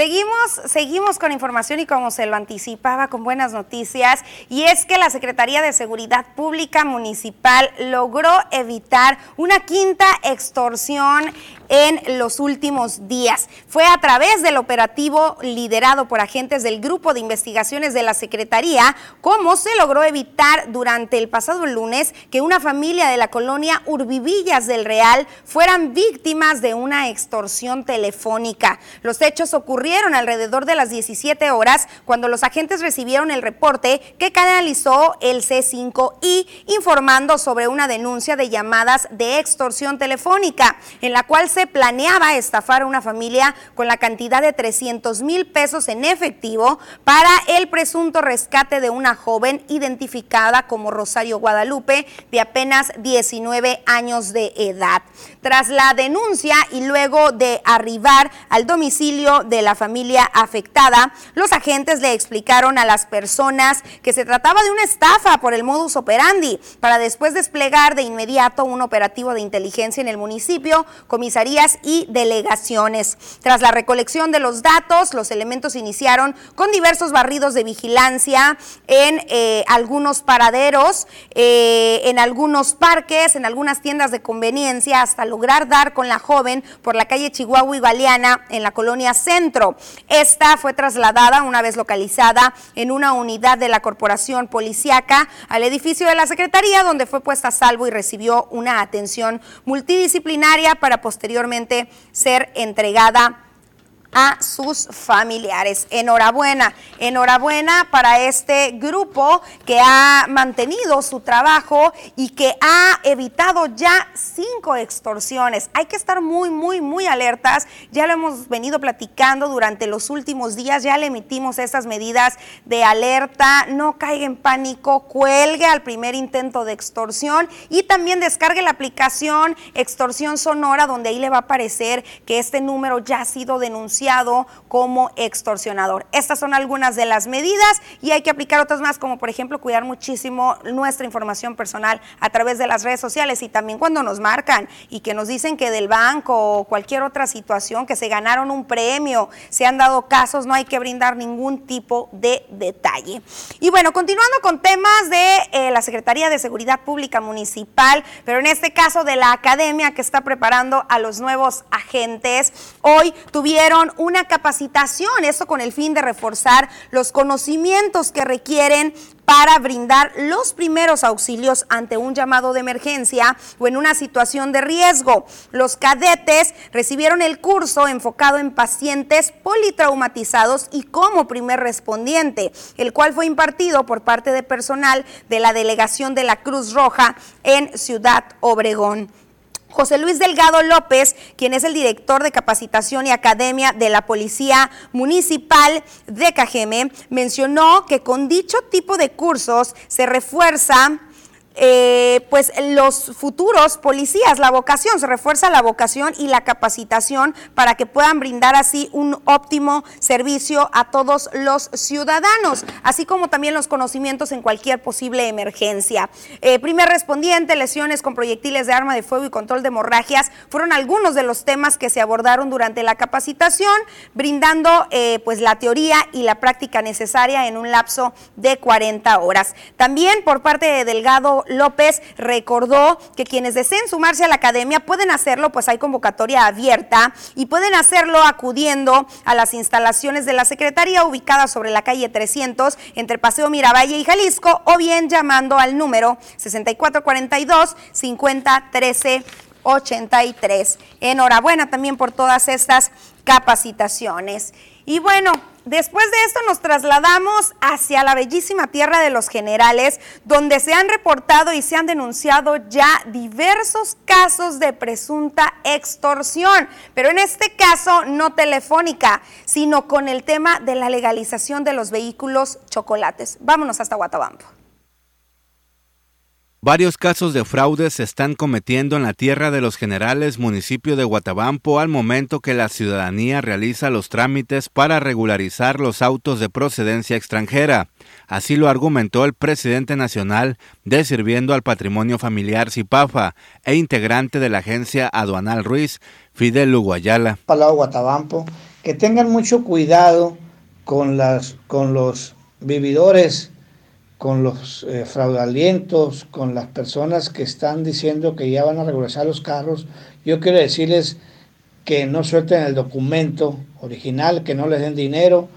Seguimos, seguimos con información y como se lo anticipaba, con buenas noticias, y es que la Secretaría de Seguridad Pública Municipal logró evitar una quinta extorsión en los últimos días. Fue a través del operativo liderado por agentes del Grupo de Investigaciones de la Secretaría cómo se logró evitar durante el pasado lunes que una familia de la colonia Urbivillas del Real fueran víctimas de una extorsión telefónica. Los hechos ocurrieron alrededor de las 17 horas cuando los agentes recibieron el reporte que canalizó el C5I informando sobre una denuncia de llamadas de extorsión telefónica en la cual se planeaba estafar a una familia con la cantidad de 300 mil pesos en efectivo para el presunto rescate de una joven identificada como Rosario Guadalupe de apenas 19 años de edad. Tras la denuncia y luego de arribar al domicilio de la familia afectada, los agentes le explicaron a las personas que se trataba de una estafa por el modus operandi, para después desplegar de inmediato un operativo de inteligencia en el municipio, comisarías y delegaciones. Tras la recolección de los datos, los elementos iniciaron con diversos barridos de vigilancia en eh, algunos paraderos, eh, en algunos parques, en algunas tiendas de conveniencia, hasta lograr dar con la joven por la calle Chihuahua y Galeana en la colonia Centro. Esta fue trasladada una vez localizada en una unidad de la corporación policiaca al edificio de la Secretaría, donde fue puesta a salvo y recibió una atención multidisciplinaria para posteriormente ser entregada a sus familiares. Enhorabuena, enhorabuena para este grupo que ha mantenido su trabajo y que ha evitado ya cinco extorsiones. Hay que estar muy, muy, muy alertas. Ya lo hemos venido platicando durante los últimos días, ya le emitimos estas medidas de alerta. No caiga en pánico, cuelgue al primer intento de extorsión y también descargue la aplicación Extorsión Sonora, donde ahí le va a aparecer que este número ya ha sido denunciado como extorsionador. Estas son algunas de las medidas y hay que aplicar otras más, como por ejemplo cuidar muchísimo nuestra información personal a través de las redes sociales y también cuando nos marcan y que nos dicen que del banco o cualquier otra situación, que se ganaron un premio, se han dado casos, no hay que brindar ningún tipo de detalle. Y bueno, continuando con temas de eh, la Secretaría de Seguridad Pública Municipal, pero en este caso de la academia que está preparando a los nuevos agentes, hoy tuvieron una capacitación, esto con el fin de reforzar los conocimientos que requieren para brindar los primeros auxilios ante un llamado de emergencia o en una situación de riesgo. Los cadetes recibieron el curso enfocado en pacientes politraumatizados y como primer respondiente, el cual fue impartido por parte de personal de la delegación de la Cruz Roja en Ciudad Obregón. José Luis Delgado López, quien es el director de capacitación y academia de la Policía Municipal de Cajeme, mencionó que con dicho tipo de cursos se refuerza eh, pues los futuros policías, la vocación, se refuerza la vocación y la capacitación para que puedan brindar así un óptimo servicio a todos los ciudadanos, así como también los conocimientos en cualquier posible emergencia. Eh, primer respondiente, lesiones con proyectiles de arma de fuego y control de hemorragias fueron algunos de los temas que se abordaron durante la capacitación, brindando eh, pues la teoría y la práctica necesaria en un lapso de 40 horas. También por parte de Delgado López recordó que quienes deseen sumarse a la academia pueden hacerlo, pues hay convocatoria abierta y pueden hacerlo acudiendo a las instalaciones de la Secretaría ubicadas sobre la calle 300 entre Paseo Miravalle y Jalisco o bien llamando al número 6442 5013 83. Enhorabuena también por todas estas capacitaciones. Y bueno, después de esto nos trasladamos hacia la bellísima tierra de los generales, donde se han reportado y se han denunciado ya diversos casos de presunta extorsión, pero en este caso no telefónica, sino con el tema de la legalización de los vehículos chocolates. Vámonos hasta Guatabampo. Varios casos de fraude se están cometiendo en la tierra de los generales municipio de Guatabampo al momento que la ciudadanía realiza los trámites para regularizar los autos de procedencia extranjera. Así lo argumentó el presidente nacional de Sirviendo al Patrimonio Familiar Cipafa e integrante de la agencia aduanal Ruiz, Fidel Uguayala. Palado Guatabampo, que tengan mucho cuidado con, las, con los vividores con los eh, con las personas que están diciendo que ya van a regularizar los carros, yo quiero decirles que no suelten el documento original, que no les den dinero,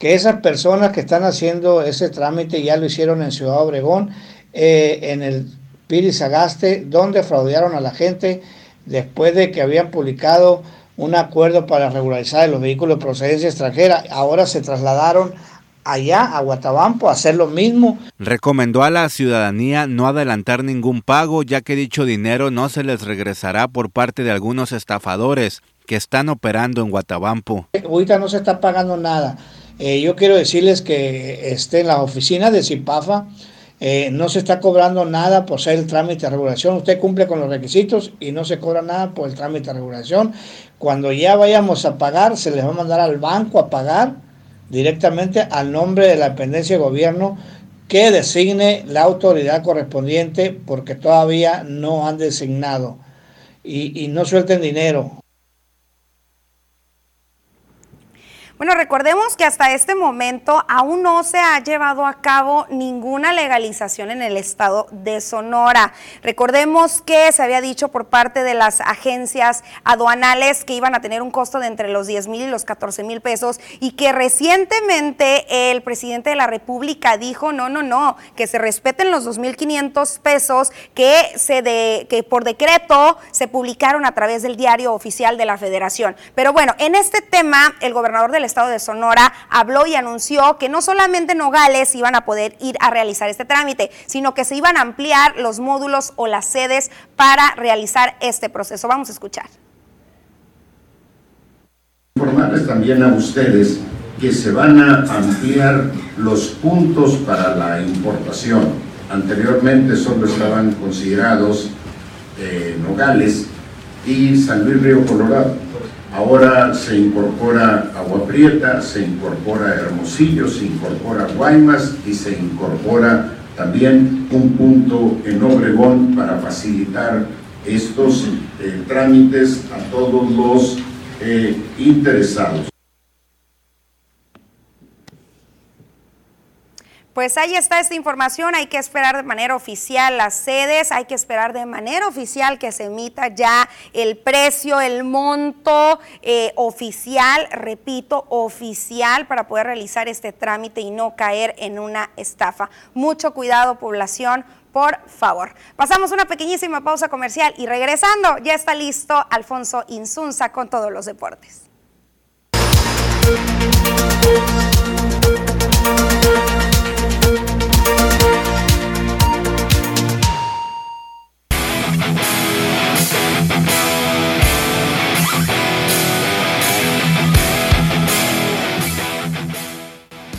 que esas personas que están haciendo ese trámite ya lo hicieron en Ciudad Obregón, eh, en el Piri Sagaste, donde fraudearon a la gente después de que habían publicado un acuerdo para regularizar los vehículos de procedencia extranjera. Ahora se trasladaron allá a Guatabampo a hacer lo mismo. Recomendó a la ciudadanía no adelantar ningún pago ya que dicho dinero no se les regresará por parte de algunos estafadores que están operando en Guatabampo. Ahorita no se está pagando nada. Eh, yo quiero decirles que esté en las oficinas de Cipafa eh, no se está cobrando nada por ser el trámite de regulación. Usted cumple con los requisitos y no se cobra nada por el trámite de regulación. Cuando ya vayamos a pagar, se les va a mandar al banco a pagar directamente al nombre de la dependencia de gobierno que designe la autoridad correspondiente porque todavía no han designado y, y no suelten dinero. Bueno, recordemos que hasta este momento aún no se ha llevado a cabo ninguna legalización en el estado de Sonora. Recordemos que se había dicho por parte de las agencias aduanales que iban a tener un costo de entre los 10 mil y los 14 mil pesos y que recientemente el presidente de la República dijo, no, no, no, que se respeten los 2.500 pesos que, se de, que por decreto se publicaron a través del diario oficial de la federación. Pero bueno, en este tema el gobernador del estado de Sonora habló y anunció que no solamente Nogales iban a poder ir a realizar este trámite, sino que se iban a ampliar los módulos o las sedes para realizar este proceso. Vamos a escuchar. Informarles también a ustedes que se van a ampliar los puntos para la importación. Anteriormente solo estaban considerados eh, Nogales y San Luis Río Colorado Ahora se incorpora Agua Prieta, se incorpora Hermosillo, se incorpora Guaymas y se incorpora también un punto en Obregón para facilitar estos eh, trámites a todos los eh, interesados. Pues ahí está esta información, hay que esperar de manera oficial las sedes, hay que esperar de manera oficial que se emita ya el precio, el monto eh, oficial, repito, oficial para poder realizar este trámite y no caer en una estafa. Mucho cuidado población, por favor. Pasamos una pequeñísima pausa comercial y regresando ya está listo Alfonso Insunza con todos los deportes.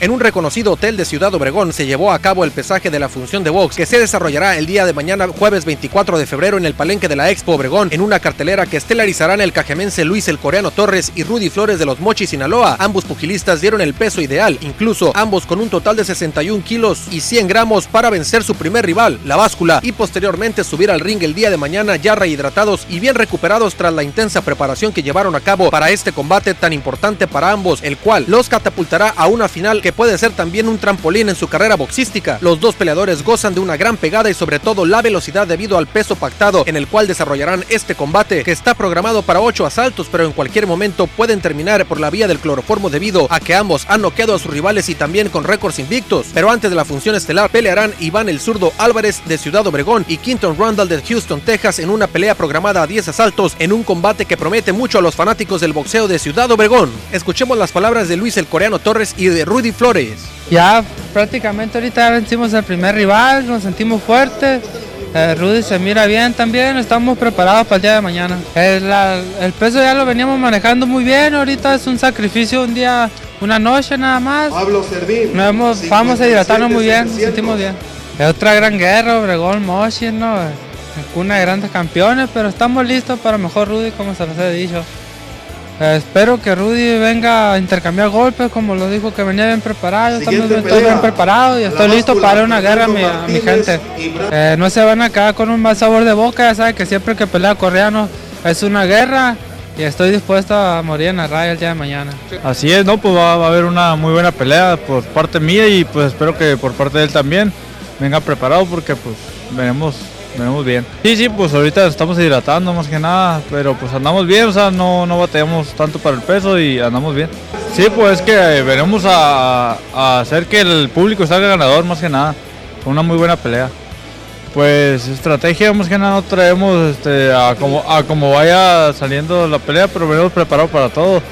En un reconocido hotel de Ciudad Obregón se llevó a cabo el pesaje de la función de box que se desarrollará el día de mañana jueves 24 de febrero en el palenque de la Expo Obregón en una cartelera que estelarizarán el cajemense Luis el Coreano Torres y Rudy Flores de los Mochis Sinaloa. Ambos pugilistas dieron el peso ideal, incluso ambos con un total de 61 kilos y 100 gramos para vencer su primer rival, la báscula, y posteriormente subir al ring el día de mañana ya rehidratados y bien recuperados tras la intensa preparación que llevaron a cabo para este combate tan importante para ambos, el cual los catapultará a una final que puede ser también un trampolín en su carrera boxística. Los dos peleadores gozan de una gran pegada y sobre todo la velocidad debido al peso pactado en el cual desarrollarán este combate, que está programado para ocho asaltos, pero en cualquier momento pueden terminar por la vía del cloroformo debido a que ambos han noqueado a sus rivales y también con récords invictos. Pero antes de la función estelar pelearán Iván el zurdo Álvarez de Ciudad Obregón y Quinton Randall de Houston, Texas en una pelea programada a 10 asaltos en un combate que promete mucho a los fanáticos del boxeo de Ciudad Obregón. Escuchemos las palabras de Luis el Coreano Torres y de Rudy Flores. Ya prácticamente ahorita vencimos al primer rival, nos sentimos fuertes. Eh, Rudy se mira bien también, estamos preparados para el día de mañana. El, peso ya lo veníamos manejando muy bien, ahorita es un sacrificio, un día, una noche nada más. Pablo Servín. Nos vamos a hidratarnos muy bien, nos sentimos bien. Es otra gran guerra, Obregón, Moshi, ¿no? Una de grandes campeones, pero estamos listos para mejor Rudy, como se los he dicho. Eh, espero que Rudy venga a intercambiar golpes, como lo dijo que venía bien preparado. Yo también estoy bien preparado y estoy listo para una guerra a mi, gente. Eh, no se van a quedar con un mal sabor de boca, ya saben que siempre que pelea coreano es una guerra y estoy dispuesto a morir en la raya el día de mañana. Así es, ¿no? Pues va, a haber una muy buena pelea por parte mía y pues espero que por parte de él también venga preparado porque pues veremos venimos bien. Sí, sí, pues ahorita estamos hidratando más que nada, pero pues andamos bien, o sea, no, no batallamos tanto para el peso y andamos bien. Sí, pues es que veremos a, hacer que el público salga ganador más que nada, con una muy buena pelea. Pues estrategia más que nada traemos este, a, como, vaya saliendo la pelea, pero venimos preparados para todo.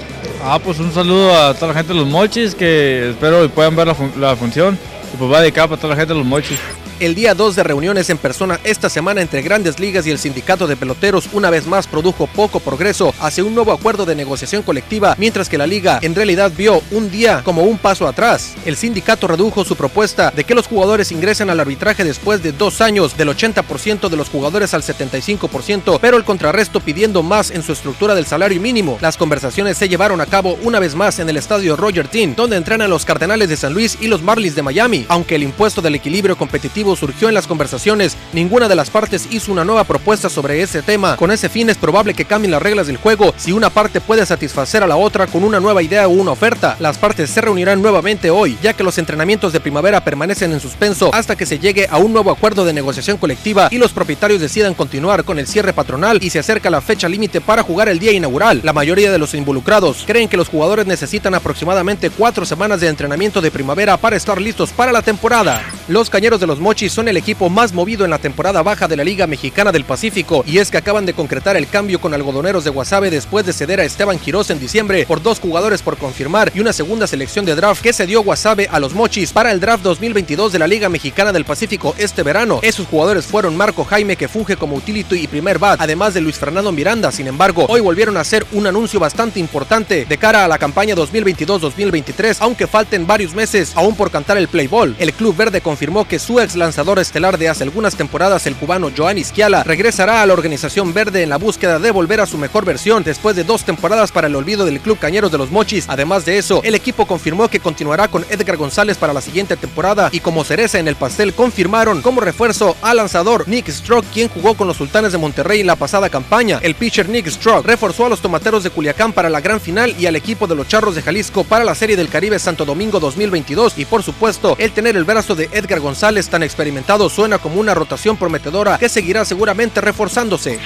Ah, pues un saludo a toda la gente de los mochis que espero puedan ver la, función. Y pues va dedicado para toda la gente de los mochis. El día 2 de reuniones en persona esta semana entre Grandes Ligas y el Sindicato de Peloteros una vez más produjo poco progreso hacia un nuevo acuerdo de negociación colectiva, mientras que la liga en realidad vio un día como un paso atrás. El sindicato redujo su propuesta de que los jugadores ingresen al arbitraje después de dos años del 80% de los jugadores al 75%, pero el contrarresto pidiendo más en su estructura del salario mínimo. Las conversaciones se llevaron a cabo una vez más en el estadio Roger Dean, donde entrenan los Cardenales de San Luis y los Marlins de Miami. Aunque el impuesto del equilibrio competitivo surgió en las conversaciones, ninguna de las partes hizo una nueva propuesta sobre ese tema. Con ese fin es probable que cambien las reglas del juego si una parte puede satisfacer a la otra con una nueva idea o una oferta. Las partes se reunirán nuevamente hoy, ya que los entrenamientos de primavera permanecen en suspenso hasta que se llegue a un nuevo acuerdo de negociación colectiva y los propietarios decidan continuar con el cierre patronal y se acerca la fecha límite para jugar el día inaugural. La mayoría de los involucrados creen que los jugadores necesitan aproximadamente cuatro semanas de entrenamiento de primavera para estar listos para la temporada. Los cañeros de los Son el equipo más movido en la temporada baja de la Liga Mexicana del Pacífico y es que acaban de concretar el cambio con algodoneros de Guasave después de ceder a Esteban Quirós en diciembre por dos jugadores por confirmar y una segunda selección de draft que se dio Guasave a los Mochis para el draft 2022 de la Liga Mexicana del Pacífico este verano. Esos jugadores fueron Marco Jaime que funge como utility y primer bat, además de Luis Fernando Miranda. Sin embargo, hoy volvieron a hacer un anuncio bastante importante de cara a la campaña 2022-2023, aunque falten varios meses aún por cantar el play ball. El Club Verde confirmó que su ex lanzador estelar de hace algunas temporadas, el cubano Joan Isquiala, regresará a la organización verde en la búsqueda de volver a su mejor versión después de dos temporadas para el olvido del Club Cañeros de los Mochis. Además de eso, el equipo confirmó que continuará con Edgar González para la siguiente temporada y como cereza en el pastel confirmaron como refuerzo al lanzador Nick Stroke, quien jugó con los Sultanes de Monterrey en la pasada campaña. El pitcher Nick Stroke reforzó a los Tomateros de Culiacán para la gran final y al equipo de los Charros de Jalisco para la Serie del Caribe Santo Domingo 2022 y por supuesto, el tener el brazo de Edgar González tan experimentado suena como una rotación prometedora que seguirá seguramente reforzándose.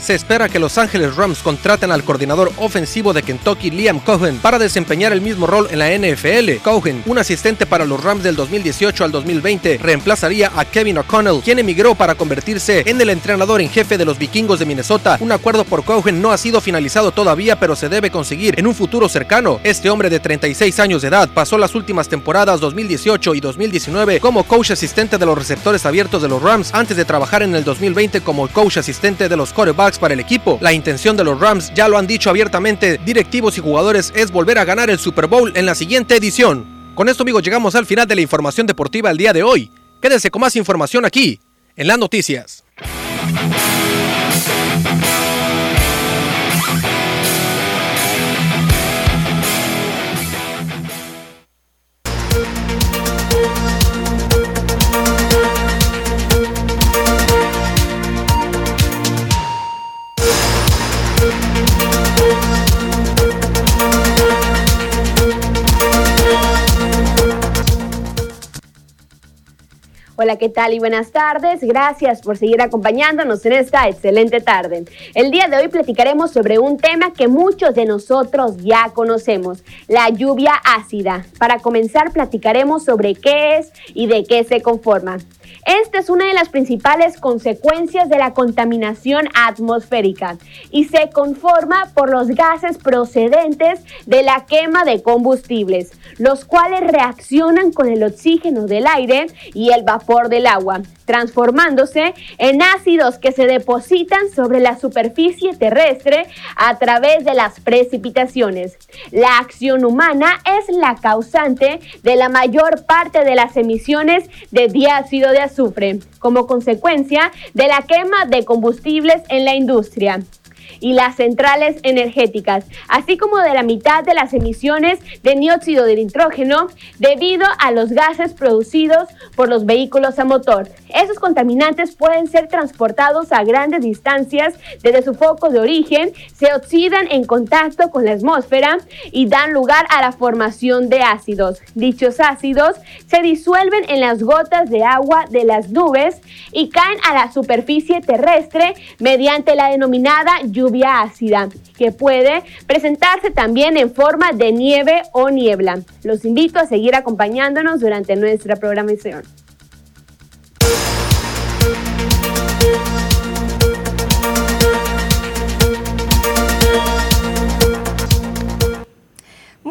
Se espera que Los Ángeles Rams contraten al coordinador ofensivo de Kentucky, Liam Cohen, para desempeñar el mismo rol en la NFL. Cohen, un asistente para los Rams del 2018 al 2020, reemplazaría a Kevin O'Connell, quien emigró para convertirse en el entrenador en jefe de los vikingos de Minnesota. Un acuerdo por Cohen no ha sido finalizado todavía, pero se debe conseguir en un futuro cercano. Este hombre de 36 años de edad pasó las últimas temporadas 2018 y 2019 como coach asistente de los receptores abiertos de los Rams antes de trabajar en el 2020 como coach asistente de los quarterbacks para el equipo. La intención de los Rams, ya lo han dicho abiertamente directivos y jugadores, es volver a ganar el Super Bowl en la siguiente edición. Con esto amigos llegamos al final de la información deportiva el día de hoy. Quédense con más información aquí, en las noticias. Hola, ¿qué tal y buenas tardes? Gracias por seguir acompañándonos en esta excelente tarde. El día de hoy platicaremos sobre un tema que muchos de nosotros ya conocemos, la lluvia ácida. Para comenzar, platicaremos sobre qué es y de qué se conforma. Esta es una de las principales consecuencias de la contaminación atmosférica y se conforma por los gases procedentes de la quema de combustibles, los cuales reaccionan con el oxígeno del aire y el vapor del agua, transformándose en ácidos que se depositan sobre la superficie terrestre a través de las precipitaciones. La acción humana es la causante de la mayor parte de las emisiones de dióxido de azufre como consecuencia de la quema de combustibles en la industria y las centrales energéticas, así como de la mitad de las emisiones de dióxido de nitrógeno debido a los gases producidos por los vehículos a motor. Esos contaminantes pueden ser transportados a grandes distancias desde su foco de origen, se oxidan en contacto con la atmósfera y dan lugar a la formación de ácidos. Dichos ácidos se disuelven en las gotas de agua de las nubes y caen a la superficie terrestre mediante la denominada lluvia ácida, que puede presentarse también en forma de nieve o niebla. Los invito a seguir acompañándonos durante nuestra programación.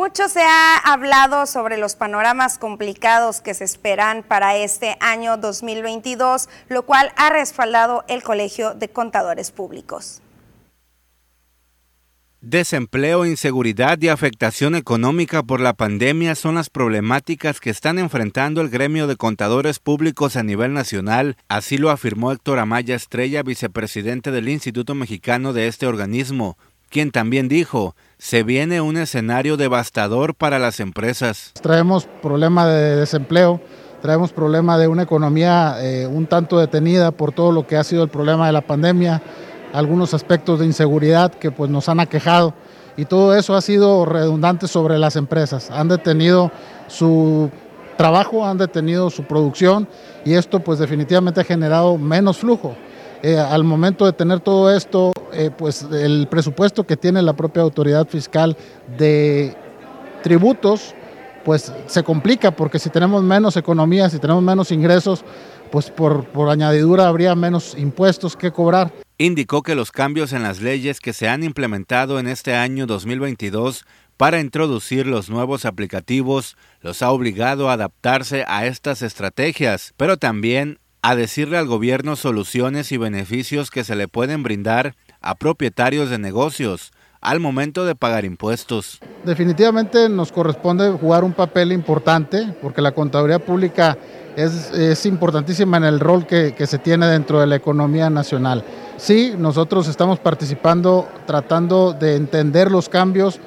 Mucho se ha hablado sobre los panoramas complicados que se esperan para este año 2022, lo cual ha respaldado el Colegio de Contadores Públicos. Desempleo, inseguridad y afectación económica por la pandemia son las problemáticas que están enfrentando el gremio de contadores públicos a nivel nacional, así lo afirmó Héctor Amaya Estrella, vicepresidente del Instituto Mexicano de este organismo, quien también dijo, se viene un escenario devastador para las empresas. Traemos problema de desempleo, traemos problema de una economía eh, un tanto detenida por todo lo que ha sido el problema de la pandemia algunos aspectos de inseguridad que pues nos han aquejado y todo eso ha sido redundante sobre las empresas. Han detenido su trabajo, han detenido su producción y esto pues definitivamente ha generado menos flujo. Eh, al momento de tener todo esto, eh, pues el presupuesto que tiene la propia autoridad fiscal de tributos, pues se complica porque si tenemos menos economía, si tenemos menos ingresos, pues por, por añadidura habría menos impuestos que cobrar indicó que los cambios en las leyes que se han implementado en este año 2022 para introducir los nuevos aplicativos los ha obligado a adaptarse a estas estrategias, pero también a decirle al gobierno soluciones y beneficios que se le pueden brindar a propietarios de negocios al momento de pagar impuestos. Definitivamente nos corresponde jugar un papel importante porque la contaduría pública es, importantísima en el rol que, que se tiene dentro de la economía nacional. Sí, nosotros estamos participando, tratando de entender los cambios,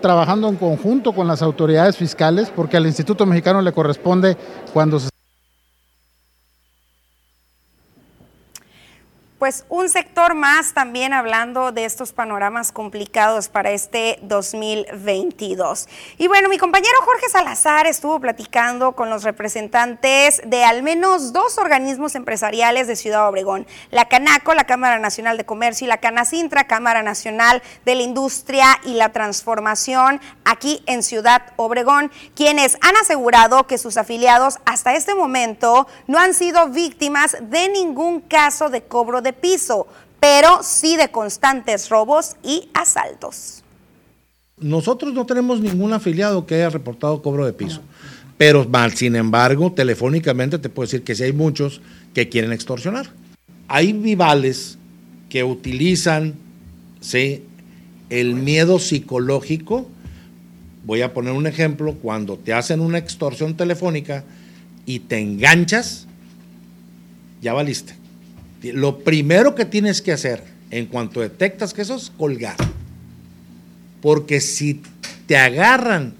trabajando en conjunto con las autoridades fiscales, porque al Instituto Mexicano le corresponde cuando se pues un sector más también hablando de estos panoramas complicados para este 2022. Y bueno, mi compañero Jorge Salazar estuvo platicando con los representantes de al menos dos organismos empresariales de Ciudad Obregón, la Canaco, la Cámara Nacional de Comercio y la Canacintra, Cámara Nacional de la Industria y la Transformación aquí en Ciudad Obregón, quienes han asegurado que sus afiliados hasta este momento no han sido víctimas de ningún caso de cobro de piso, pero sí de constantes robos y asaltos. Nosotros no tenemos ningún afiliado que haya reportado cobro de piso, pero sin embargo, telefónicamente te puedo decir que sí hay muchos que quieren extorsionar. Hay vivales que utilizan ¿sí? el miedo psicológico. Voy a poner un ejemplo, cuando te hacen una extorsión telefónica y te enganchas, ya valiste. Lo primero que tienes que hacer en cuanto detectas que eso es colgar. Porque si te agarran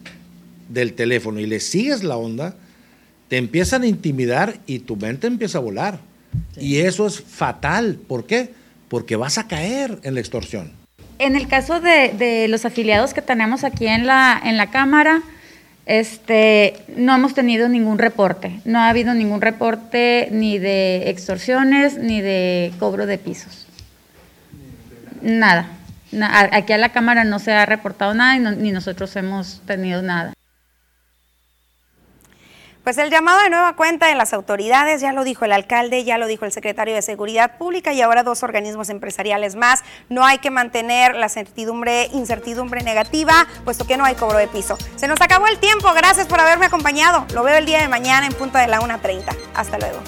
del teléfono y le sigues la onda, te empiezan a intimidar y tu mente empieza a volar. Y eso es fatal. ¿Por qué? Porque vas a caer en la extorsión. En el caso de, los afiliados que tenemos aquí en la, en la Cámara, este, no hemos tenido ningún reporte, no ha habido ningún reporte ni de extorsiones ni de cobro de pisos. Nada. Aquí a la Cámara no se ha reportado nada ni nosotros hemos tenido nada. Pues el llamado de nueva cuenta de las autoridades, ya lo dijo el alcalde, ya lo dijo el secretario de Seguridad Pública y ahora dos organismos empresariales más. No hay que mantener la certidumbre, incertidumbre negativa, puesto que no hay cobro de piso. Se nos acabó el tiempo, gracias por haberme acompañado. Lo veo el día de mañana en punto de la 1.30. Hasta luego.